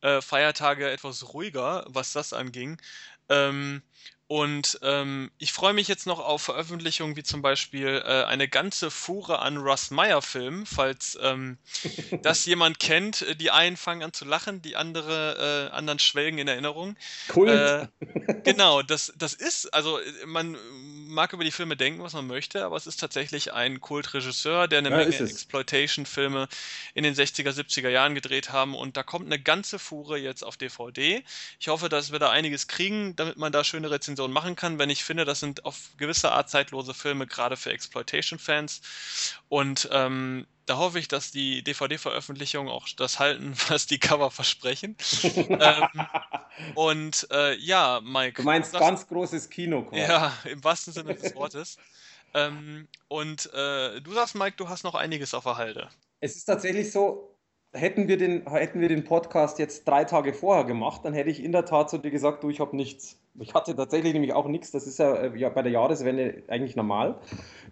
äh, Feiertage etwas ruhiger, was das anging. Ähm, und ähm, ich freue mich jetzt noch auf Veröffentlichungen wie zum Beispiel äh, eine ganze Fuhre an Russ Meyer-Filmen, falls ähm, das jemand kennt. Äh, Die einen fangen an zu lachen, die andere, äh, anderen schwelgen in Erinnerung. Kult. Äh, genau, das, das ist, also man mag über die Filme denken, was man möchte, aber es ist tatsächlich ein Kultregisseur, der eine Ja, Menge. Exploitation-Filme in den 60er, 70er Jahren gedreht haben und da kommt eine ganze Fuhre jetzt auf DVD. Ich hoffe, dass wir da einiges kriegen, damit man da schöne Rezensionen machen kann, wenn ich finde, das sind auf gewisse Art zeitlose Filme, gerade für Exploitation-Fans und ähm, da hoffe ich, dass die DVD-Veröffentlichungen auch das halten, was die Cover versprechen. ähm, und äh, ja, Mike, Du meinst das, ganz großes Kino quasi. ja, im wahrsten Sinne des Wortes. Ähm, und äh, du sagst, Mike, du hast noch einiges auf der Halde. Es ist tatsächlich so, hätten wir den, hätten wir den Podcast jetzt drei Tage vorher gemacht, dann hätte ich in der Tat zu dir gesagt, du, ich habe nichts. Ich hatte tatsächlich nämlich auch nichts. Das ist ja, äh, ja bei der Jahreswende eigentlich normal.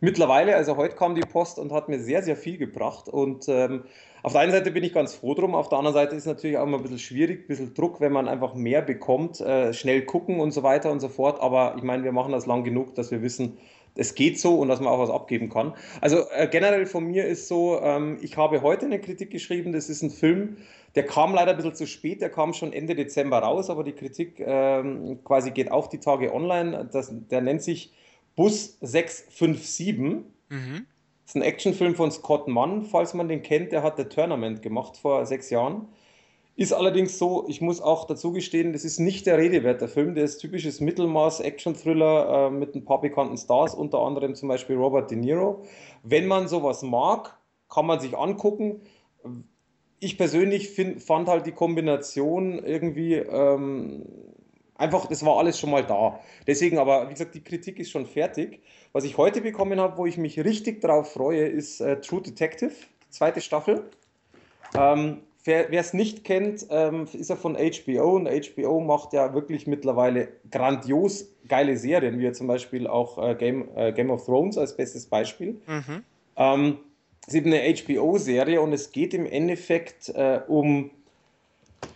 Mittlerweile, also heute kam die Post und hat mir sehr, sehr viel gebracht. Und ähm, auf der einen Seite bin ich ganz froh drum, auf der anderen Seite ist natürlich auch immer ein bisschen schwierig, ein bisschen Druck, wenn man einfach mehr bekommt, äh, schnell gucken und so weiter und so fort. Aber ich meine, wir machen das lang genug, dass wir wissen, es geht so und dass man auch was abgeben kann. Also äh, generell von mir ist so, ähm, ich habe heute eine Kritik geschrieben, das ist ein Film, der kam leider ein bisschen zu spät, der kam schon Ende Dezember raus, aber die Kritik ähm, quasi geht auch die Tage online. Das, der nennt sich Bus 657. Mhm. Das ist ein Actionfilm von Scott Mann, falls man den kennt, der hat The Tournament gemacht vor sechs Jahren. Ist allerdings so, ich muss auch dazu gestehen, das ist nicht der Rede wert, der Film, der ist typisches Mittelmaß-Action-Thriller äh, mit ein paar bekannten Stars, unter anderem zum Beispiel Robert De Niro. Wenn man sowas mag, kann man sich angucken. Ich persönlich find, fand halt die Kombination irgendwie ähm, einfach, das war alles schon mal da. Deswegen aber, wie gesagt, die Kritik ist schon fertig. Was ich heute bekommen habe, wo ich mich richtig drauf freue, ist äh, True Detective, zweite Staffel. Ähm, wer es nicht kennt, ähm, ist er von HBO und HBO macht ja wirklich mittlerweile grandios geile Serien, wie ja zum Beispiel auch äh, Game, äh, Game of Thrones als bestes Beispiel. Mhm. Ähm, es ist eben eine HBO-Serie und es geht im Endeffekt äh, um,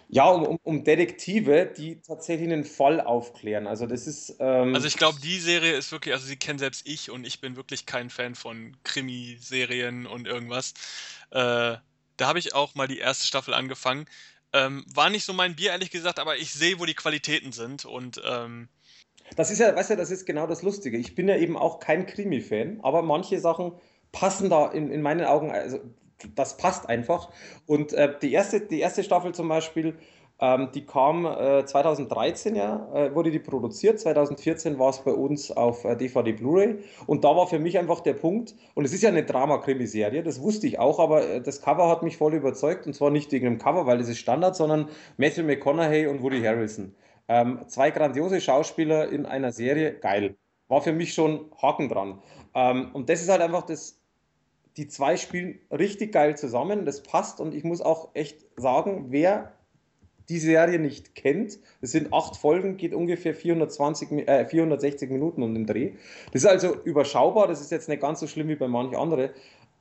ja, um, um, um Detektive, die tatsächlich einen Fall aufklären. Also das ist... Ähm, Also ich glaube, die Serie ist wirklich, also sie kennen selbst ich und ich bin wirklich kein Fan von Krimiserien und irgendwas. Äh, da habe ich auch mal die erste Staffel angefangen. Ähm, war nicht so mein Bier, ehrlich gesagt, aber ich sehe, wo die Qualitäten sind und ähm, Das ist ja, weißt du, das ist genau das Lustige. Ich bin ja eben auch kein Krimi-Fan, aber manche Sachen passen da in, in meinen Augen, also das passt einfach. Und äh, die erste, die erste Staffel zum Beispiel, ähm, die kam äh, 2013 ja, äh, wurde die produziert. 2014 war es bei uns auf äh, DVD Blu-ray. Und da war für mich einfach der Punkt, und es ist ja eine Drama-Krimiserie, das wusste ich auch, aber äh, das Cover hat mich voll überzeugt. Und zwar nicht wegen dem Cover, weil das ist Standard, sondern Matthew McConaughey und Woody Harrelson. Ähm, zwei grandiose Schauspieler in einer Serie, geil. War für mich schon Haken dran. Ähm, und das ist halt einfach das, die zwei spielen richtig geil zusammen, das passt und ich muss auch echt sagen, wer die Serie nicht kennt, es sind acht Folgen, geht ungefähr 420, äh, 460 Minuten um den Dreh. Das ist also überschaubar, das ist jetzt nicht ganz so schlimm wie bei manch andere.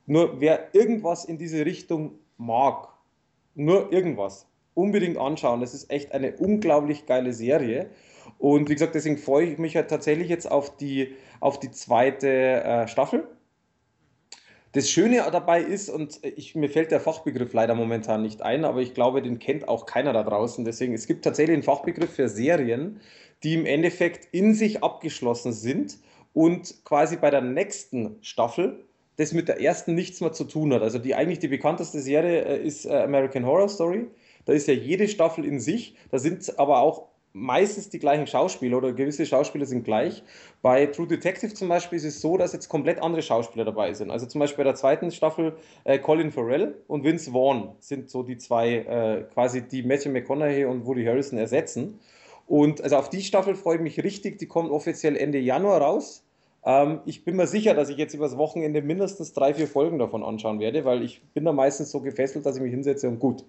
Nur wer irgendwas in diese Richtung mag, nur irgendwas, unbedingt anschauen. Das ist echt eine unglaublich geile Serie. Und wie gesagt, deswegen freue ich mich halt tatsächlich jetzt auf die, auf die zweite äh, Staffel. Das Schöne dabei ist, und ich, mir fällt der Fachbegriff leider momentan nicht ein, aber ich glaube, den kennt auch keiner da draußen. Deswegen, es gibt tatsächlich einen Fachbegriff für Serien, die im Endeffekt in sich abgeschlossen sind und quasi bei der nächsten Staffel das mit der ersten nichts mehr zu tun hat. Also die eigentlich die bekannteste Serie äh, ist äh, American Horror Story. Da ist ja jede Staffel in sich. Da sind aber auch meistens die gleichen Schauspieler oder gewisse Schauspieler sind gleich. Bei True Detective zum Beispiel ist es so, dass jetzt komplett andere Schauspieler dabei sind. Also zum Beispiel bei der zweiten Staffel äh, Colin Farrell und Vince Vaughn sind so die zwei, äh, quasi die Matthew McConaughey und Woody Harrelson ersetzen. Und also auf die Staffel freue ich mich richtig. Die kommt offiziell Ende Januar raus. Ähm, ich bin mir sicher, dass ich jetzt übers Wochenende mindestens drei, vier Folgen davon anschauen werde, weil ich bin da meistens so gefesselt, dass ich mich hinsetze und gut.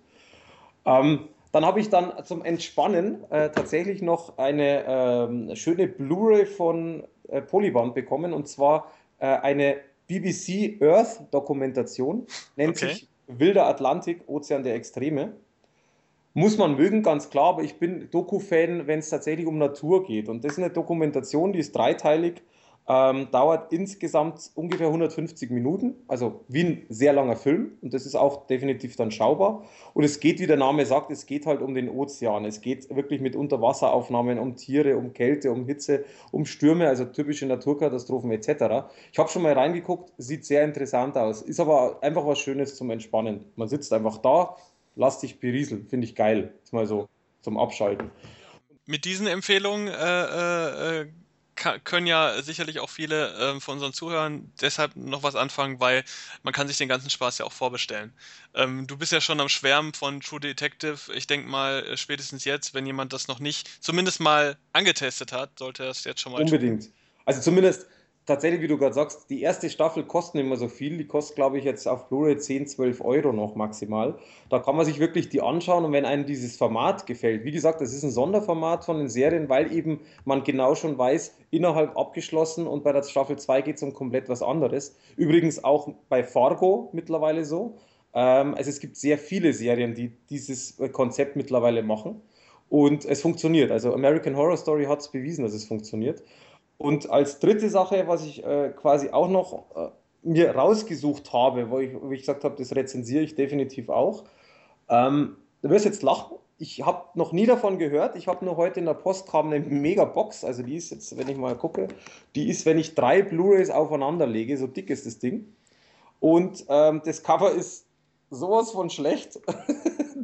Ähm, dann habe ich dann zum Entspannen äh, tatsächlich noch eine ähm, schöne Blu-ray von äh, Polyband bekommen und zwar äh, eine BBC Earth Dokumentation, nennt okay. sich Wilder Atlantik, Ozean der Extreme. Muss man mögen, ganz klar, aber ich bin Doku-Fan, wenn es tatsächlich um Natur geht. Und das ist eine Dokumentation, die ist dreiteilig ähm, dauert insgesamt ungefähr 150 Minuten, also wie ein sehr langer Film und das ist auch definitiv dann schaubar. Und es geht, wie der Name sagt, es geht halt um den Ozean. Es geht wirklich mit Unterwasseraufnahmen um Tiere, um Kälte, um Hitze, um Stürme, also typische Naturkatastrophen etc. Ich habe schon mal reingeguckt, sieht sehr interessant aus, ist aber einfach was Schönes zum Entspannen. Man sitzt einfach da, lass dich berieseln, finde ich geil. Ist mal so zum Abschalten. Mit diesen Empfehlungen äh, äh, können ja sicherlich auch viele ähm, von unseren Zuhörern deshalb noch was anfangen, weil man kann sich den ganzen Spaß ja auch vorbestellen. Ähm, du bist ja schon am Schwärmen von True Detective. Ich denke mal, äh, spätestens jetzt, wenn jemand das noch nicht zumindest mal angetestet hat, sollte das jetzt schon mal Unbedingt. Tun. Also zumindest tatsächlich, wie du gerade sagst, die erste Staffel kostet immer so viel. Die kostet, glaube ich, jetzt auf Blu-ray 10, 12 Euro noch maximal. Da kann man sich wirklich die anschauen und wenn einem dieses Format gefällt, wie gesagt, das ist ein Sonderformat von den Serien, weil eben man genau schon weiß, innerhalb abgeschlossen und bei der Staffel 2 geht es um komplett was anderes. Übrigens auch bei Fargo mittlerweile so. Ähm, also es gibt sehr viele Serien, die dieses äh, Konzept mittlerweile machen. Und es funktioniert. Also American Horror Story hat es bewiesen, dass es funktioniert. Und als dritte Sache, was ich äh, quasi auch noch äh, mir rausgesucht habe, wo ich, wo ich gesagt habe, das rezensiere ich definitiv auch. Ähm, du wirst jetzt lachen. Ich habe noch nie davon gehört. Ich habe nur heute in der Post kam eine Mega-Box. Also die ist jetzt, wenn ich mal gucke, die ist, wenn ich drei Blu-rays aufeinander lege, so dick ist das Ding. Und ähm, das Cover ist sowas von schlecht.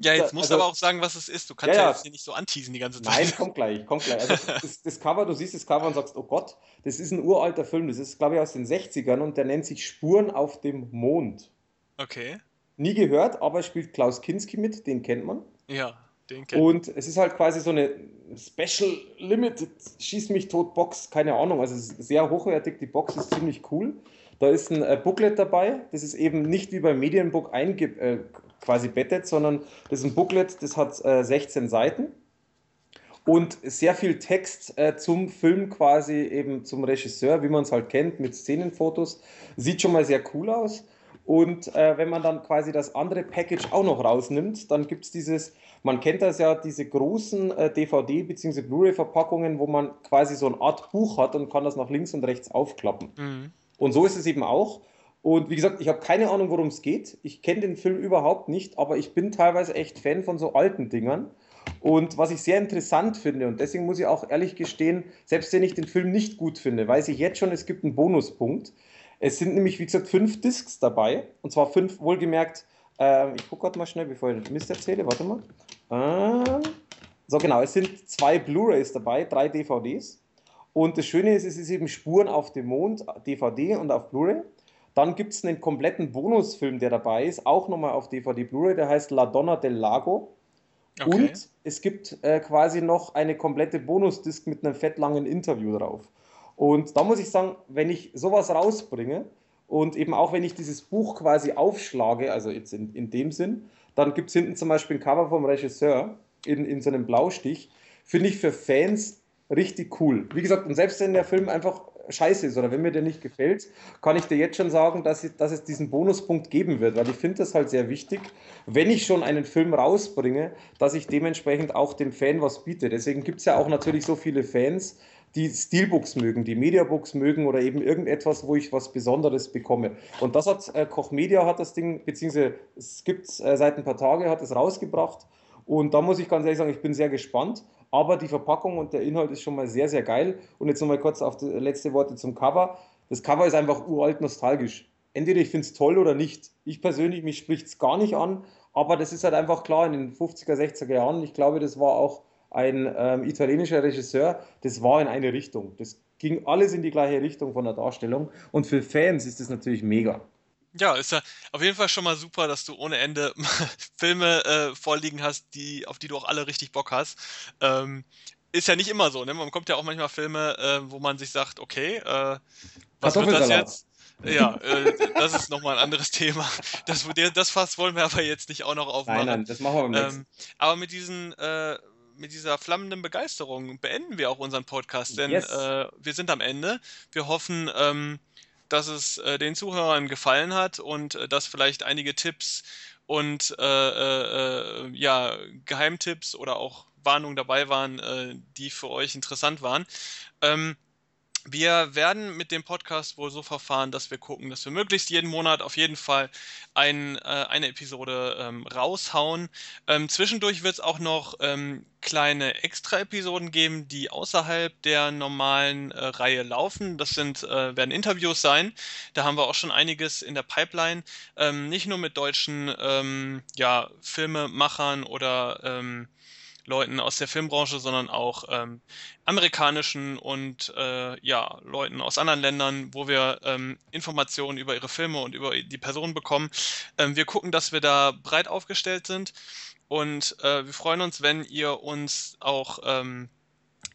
Ja, jetzt musst also, du aber auch sagen, was es ist. Du kannst ja, ja jetzt hier nicht so anteasen die ganze Zeit. Nein, kommt gleich, kommt gleich. Also das, das, Cover, du siehst das Cover und sagst, oh Gott, das ist ein uralter Film. Das ist, glaube ich, aus den 60ern und der nennt sich Spuren auf dem Mond. Okay. Nie gehört, aber spielt Klaus Kinski mit, den kennt man. Ja, den kennt man. Und es ist halt quasi so eine Special Limited Schieß mich tot Box, keine Ahnung. Also sehr hochwertig, die Box ist ziemlich cool. Da ist ein äh, Booklet dabei. Das ist eben nicht wie beim Medienbook einge äh, quasi bettet, sondern das ist ein Booklet, das hat äh, 16 Seiten und sehr viel Text äh, zum Film quasi eben zum Regisseur, wie man es halt kennt, mit Szenenfotos. Sieht schon mal sehr cool aus. Und äh, wenn man dann quasi das andere Package auch noch rausnimmt, dann gibt es dieses, man kennt das ja, diese großen äh, DVD- bzw. Blu-ray-Verpackungen, wo man quasi so eine Art Buch hat und kann das nach links und rechts aufklappen. Mhm. Und so ist es eben auch. Und wie gesagt, ich habe keine Ahnung, worum es geht. Ich kenne den Film überhaupt nicht, aber ich bin teilweise echt Fan von so alten Dingern. Und was ich sehr interessant finde, und deswegen muss ich auch ehrlich gestehen, selbst wenn ich den Film nicht gut finde, weiß ich jetzt schon, es gibt einen Bonuspunkt. Es sind nämlich, wie gesagt, fünf Discs dabei. Und zwar fünf, wohlgemerkt, äh, ich gucke gerade mal schnell, bevor ich Mist erzähle, warte mal. Äh, so, genau, es sind zwei Blu-rays dabei, drei DVDs. Und das Schöne ist, es ist eben Spuren auf dem Mond, DVD und auf Blu-ray. Dann gibt es einen kompletten Bonusfilm, der dabei ist, auch nochmal auf DVD Blu-ray, der heißt La Donna del Lago. Okay. Und es gibt äh, quasi noch eine komplette Bonusdisk mit einem fettlangen Interview drauf. Und da muss ich sagen, wenn ich sowas rausbringe und eben auch wenn ich dieses Buch quasi aufschlage, also jetzt in, in dem Sinn, dann gibt es hinten zum Beispiel ein Cover vom Regisseur in, in so einem Blaustich, finde ich für Fans richtig cool. Wie gesagt, und selbst wenn der Film einfach scheiße ist oder wenn mir der nicht gefällt, kann ich dir jetzt schon sagen, dass, ich, dass es diesen Bonuspunkt geben wird, weil ich finde das halt sehr wichtig, wenn ich schon einen Film rausbringe, dass ich dementsprechend auch dem Fan was biete. Deswegen gibt es ja auch natürlich so viele Fans, die Steelbooks mögen, die Mediabooks mögen oder eben irgendetwas, wo ich was Besonderes bekomme. Und das hat äh, Koch Media hat das Ding, beziehungsweise es gibt äh, seit ein paar Tagen, hat es rausgebracht. Und da muss ich ganz ehrlich sagen, ich bin sehr gespannt. Aber die Verpackung und der Inhalt ist schon mal sehr, sehr geil. Und jetzt nochmal kurz auf die letzte Worte zum Cover. Das Cover ist einfach uralt nostalgisch. Entweder ich finde es toll oder nicht. Ich persönlich, mich spricht es gar nicht an, aber das ist halt einfach klar in den 50er, 60er Jahren. Ich glaube, das war auch ein ähm, italienischer Regisseur. Das war in eine Richtung. Das ging alles in die gleiche Richtung von der Darstellung. Und für Fans ist das natürlich mega. Ja, ist ja auf jeden Fall schon mal super, dass du ohne Ende Filme äh, vorliegen hast, die, auf die du auch alle richtig Bock hast. Ähm, ist ja nicht immer so, ne? Man bekommt ja auch manchmal Filme, äh, wo man sich sagt, okay, äh, was wird das jetzt? Ja, äh, das ist nochmal ein anderes Thema. Das, das Fass wollen wir aber jetzt nicht auch noch aufmachen. Nein, nein, das machen wir beim nächsten. Ähm, aber mit diesen äh, mit dieser flammenden Begeisterung beenden wir auch unseren Podcast, denn yes. äh, wir sind am Ende. Wir hoffen, ähm, dass es äh, den Zuhörern gefallen hat und äh, dass vielleicht einige Tipps und äh, äh, äh, ja, Geheimtipps oder auch Warnungen dabei waren, die für euch interessant waren. Ähm, wir werden mit dem Podcast wohl so verfahren, dass wir gucken, dass wir möglichst jeden Monat auf jeden Fall ein, äh, eine Episode ähm, raushauen. Ähm, zwischendurch wird es auch noch ähm, kleine Extra-Episoden geben, die außerhalb der normalen äh, Reihe laufen. Das sind, äh, werden Interviews sein. Da haben wir auch schon einiges in der Pipeline. Ähm, nicht nur mit deutschen ähm, ja, Filmemachern oder ähm, Leuten aus der Filmbranche, sondern auch ähm, amerikanischen und äh, ja, Leuten aus anderen Ländern, wo wir ähm, Informationen über ihre Filme und über die Personen bekommen. Ähm, wir gucken, dass wir da breit aufgestellt sind und äh, wir freuen uns, wenn ihr uns auch ähm,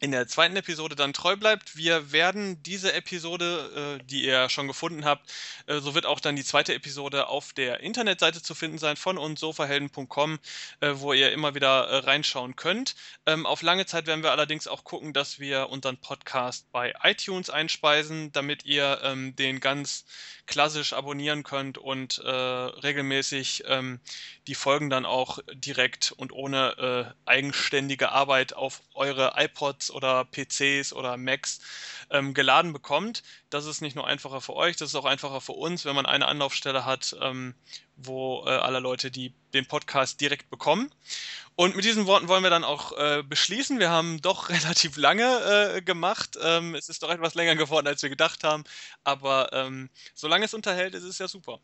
in der zweiten Episode dann treu bleibt. Wir werden diese Episode, äh, die ihr schon gefunden habt, äh, so wird auch dann die zweite Episode auf der Internetseite zu finden sein von uns, sofahelden.com, äh, wo ihr immer wieder äh, reinschauen könnt. Ähm, auf lange Zeit werden wir allerdings auch gucken, dass wir unseren Podcast bei iTunes einspeisen, damit ihr ähm, den ganz klassisch abonnieren könnt und äh, regelmäßig ähm, die Folgen dann auch direkt und ohne äh, eigenständige Arbeit auf eure iPods oder PCs oder Macs ähm, geladen bekommt. Das ist nicht nur einfacher für euch, das ist auch einfacher für uns, wenn man eine Anlaufstelle hat, ähm, wo äh, alle Leute die, den Podcast direkt bekommen. Und mit diesen Worten wollen wir dann auch äh, beschließen. Wir haben doch relativ lange äh, gemacht. Ähm, es ist doch etwas länger geworden, als wir gedacht haben. Aber ähm, solange es unterhält, ist es ja super.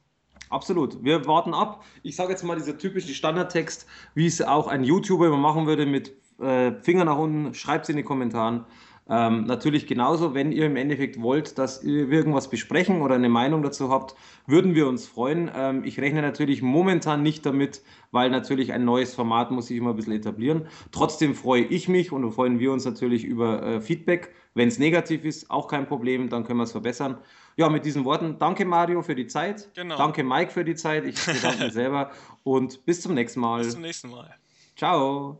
Absolut. Wir warten ab. Ich sage jetzt mal dieser typische Standardtext, wie es auch ein YouTuber immer machen würde mit äh, Finger nach unten, schreibt es in die Kommentaren. Ähm, natürlich genauso, wenn ihr im Endeffekt wollt, dass wir irgendwas besprechen oder eine Meinung dazu habt, würden wir uns freuen. Ähm, ich rechne natürlich momentan nicht damit, weil natürlich ein neues Format muss sich immer ein bisschen etablieren. Trotzdem freue ich mich und freuen wir uns natürlich über äh, Feedback. Wenn es negativ ist, auch kein Problem, dann können wir es verbessern. Ja, mit diesen Worten, danke Mario für die Zeit. Genau. Danke Mike für die Zeit. Ich bedanke mich selber und bis zum nächsten Mal. Bis zum nächsten Mal. Ciao!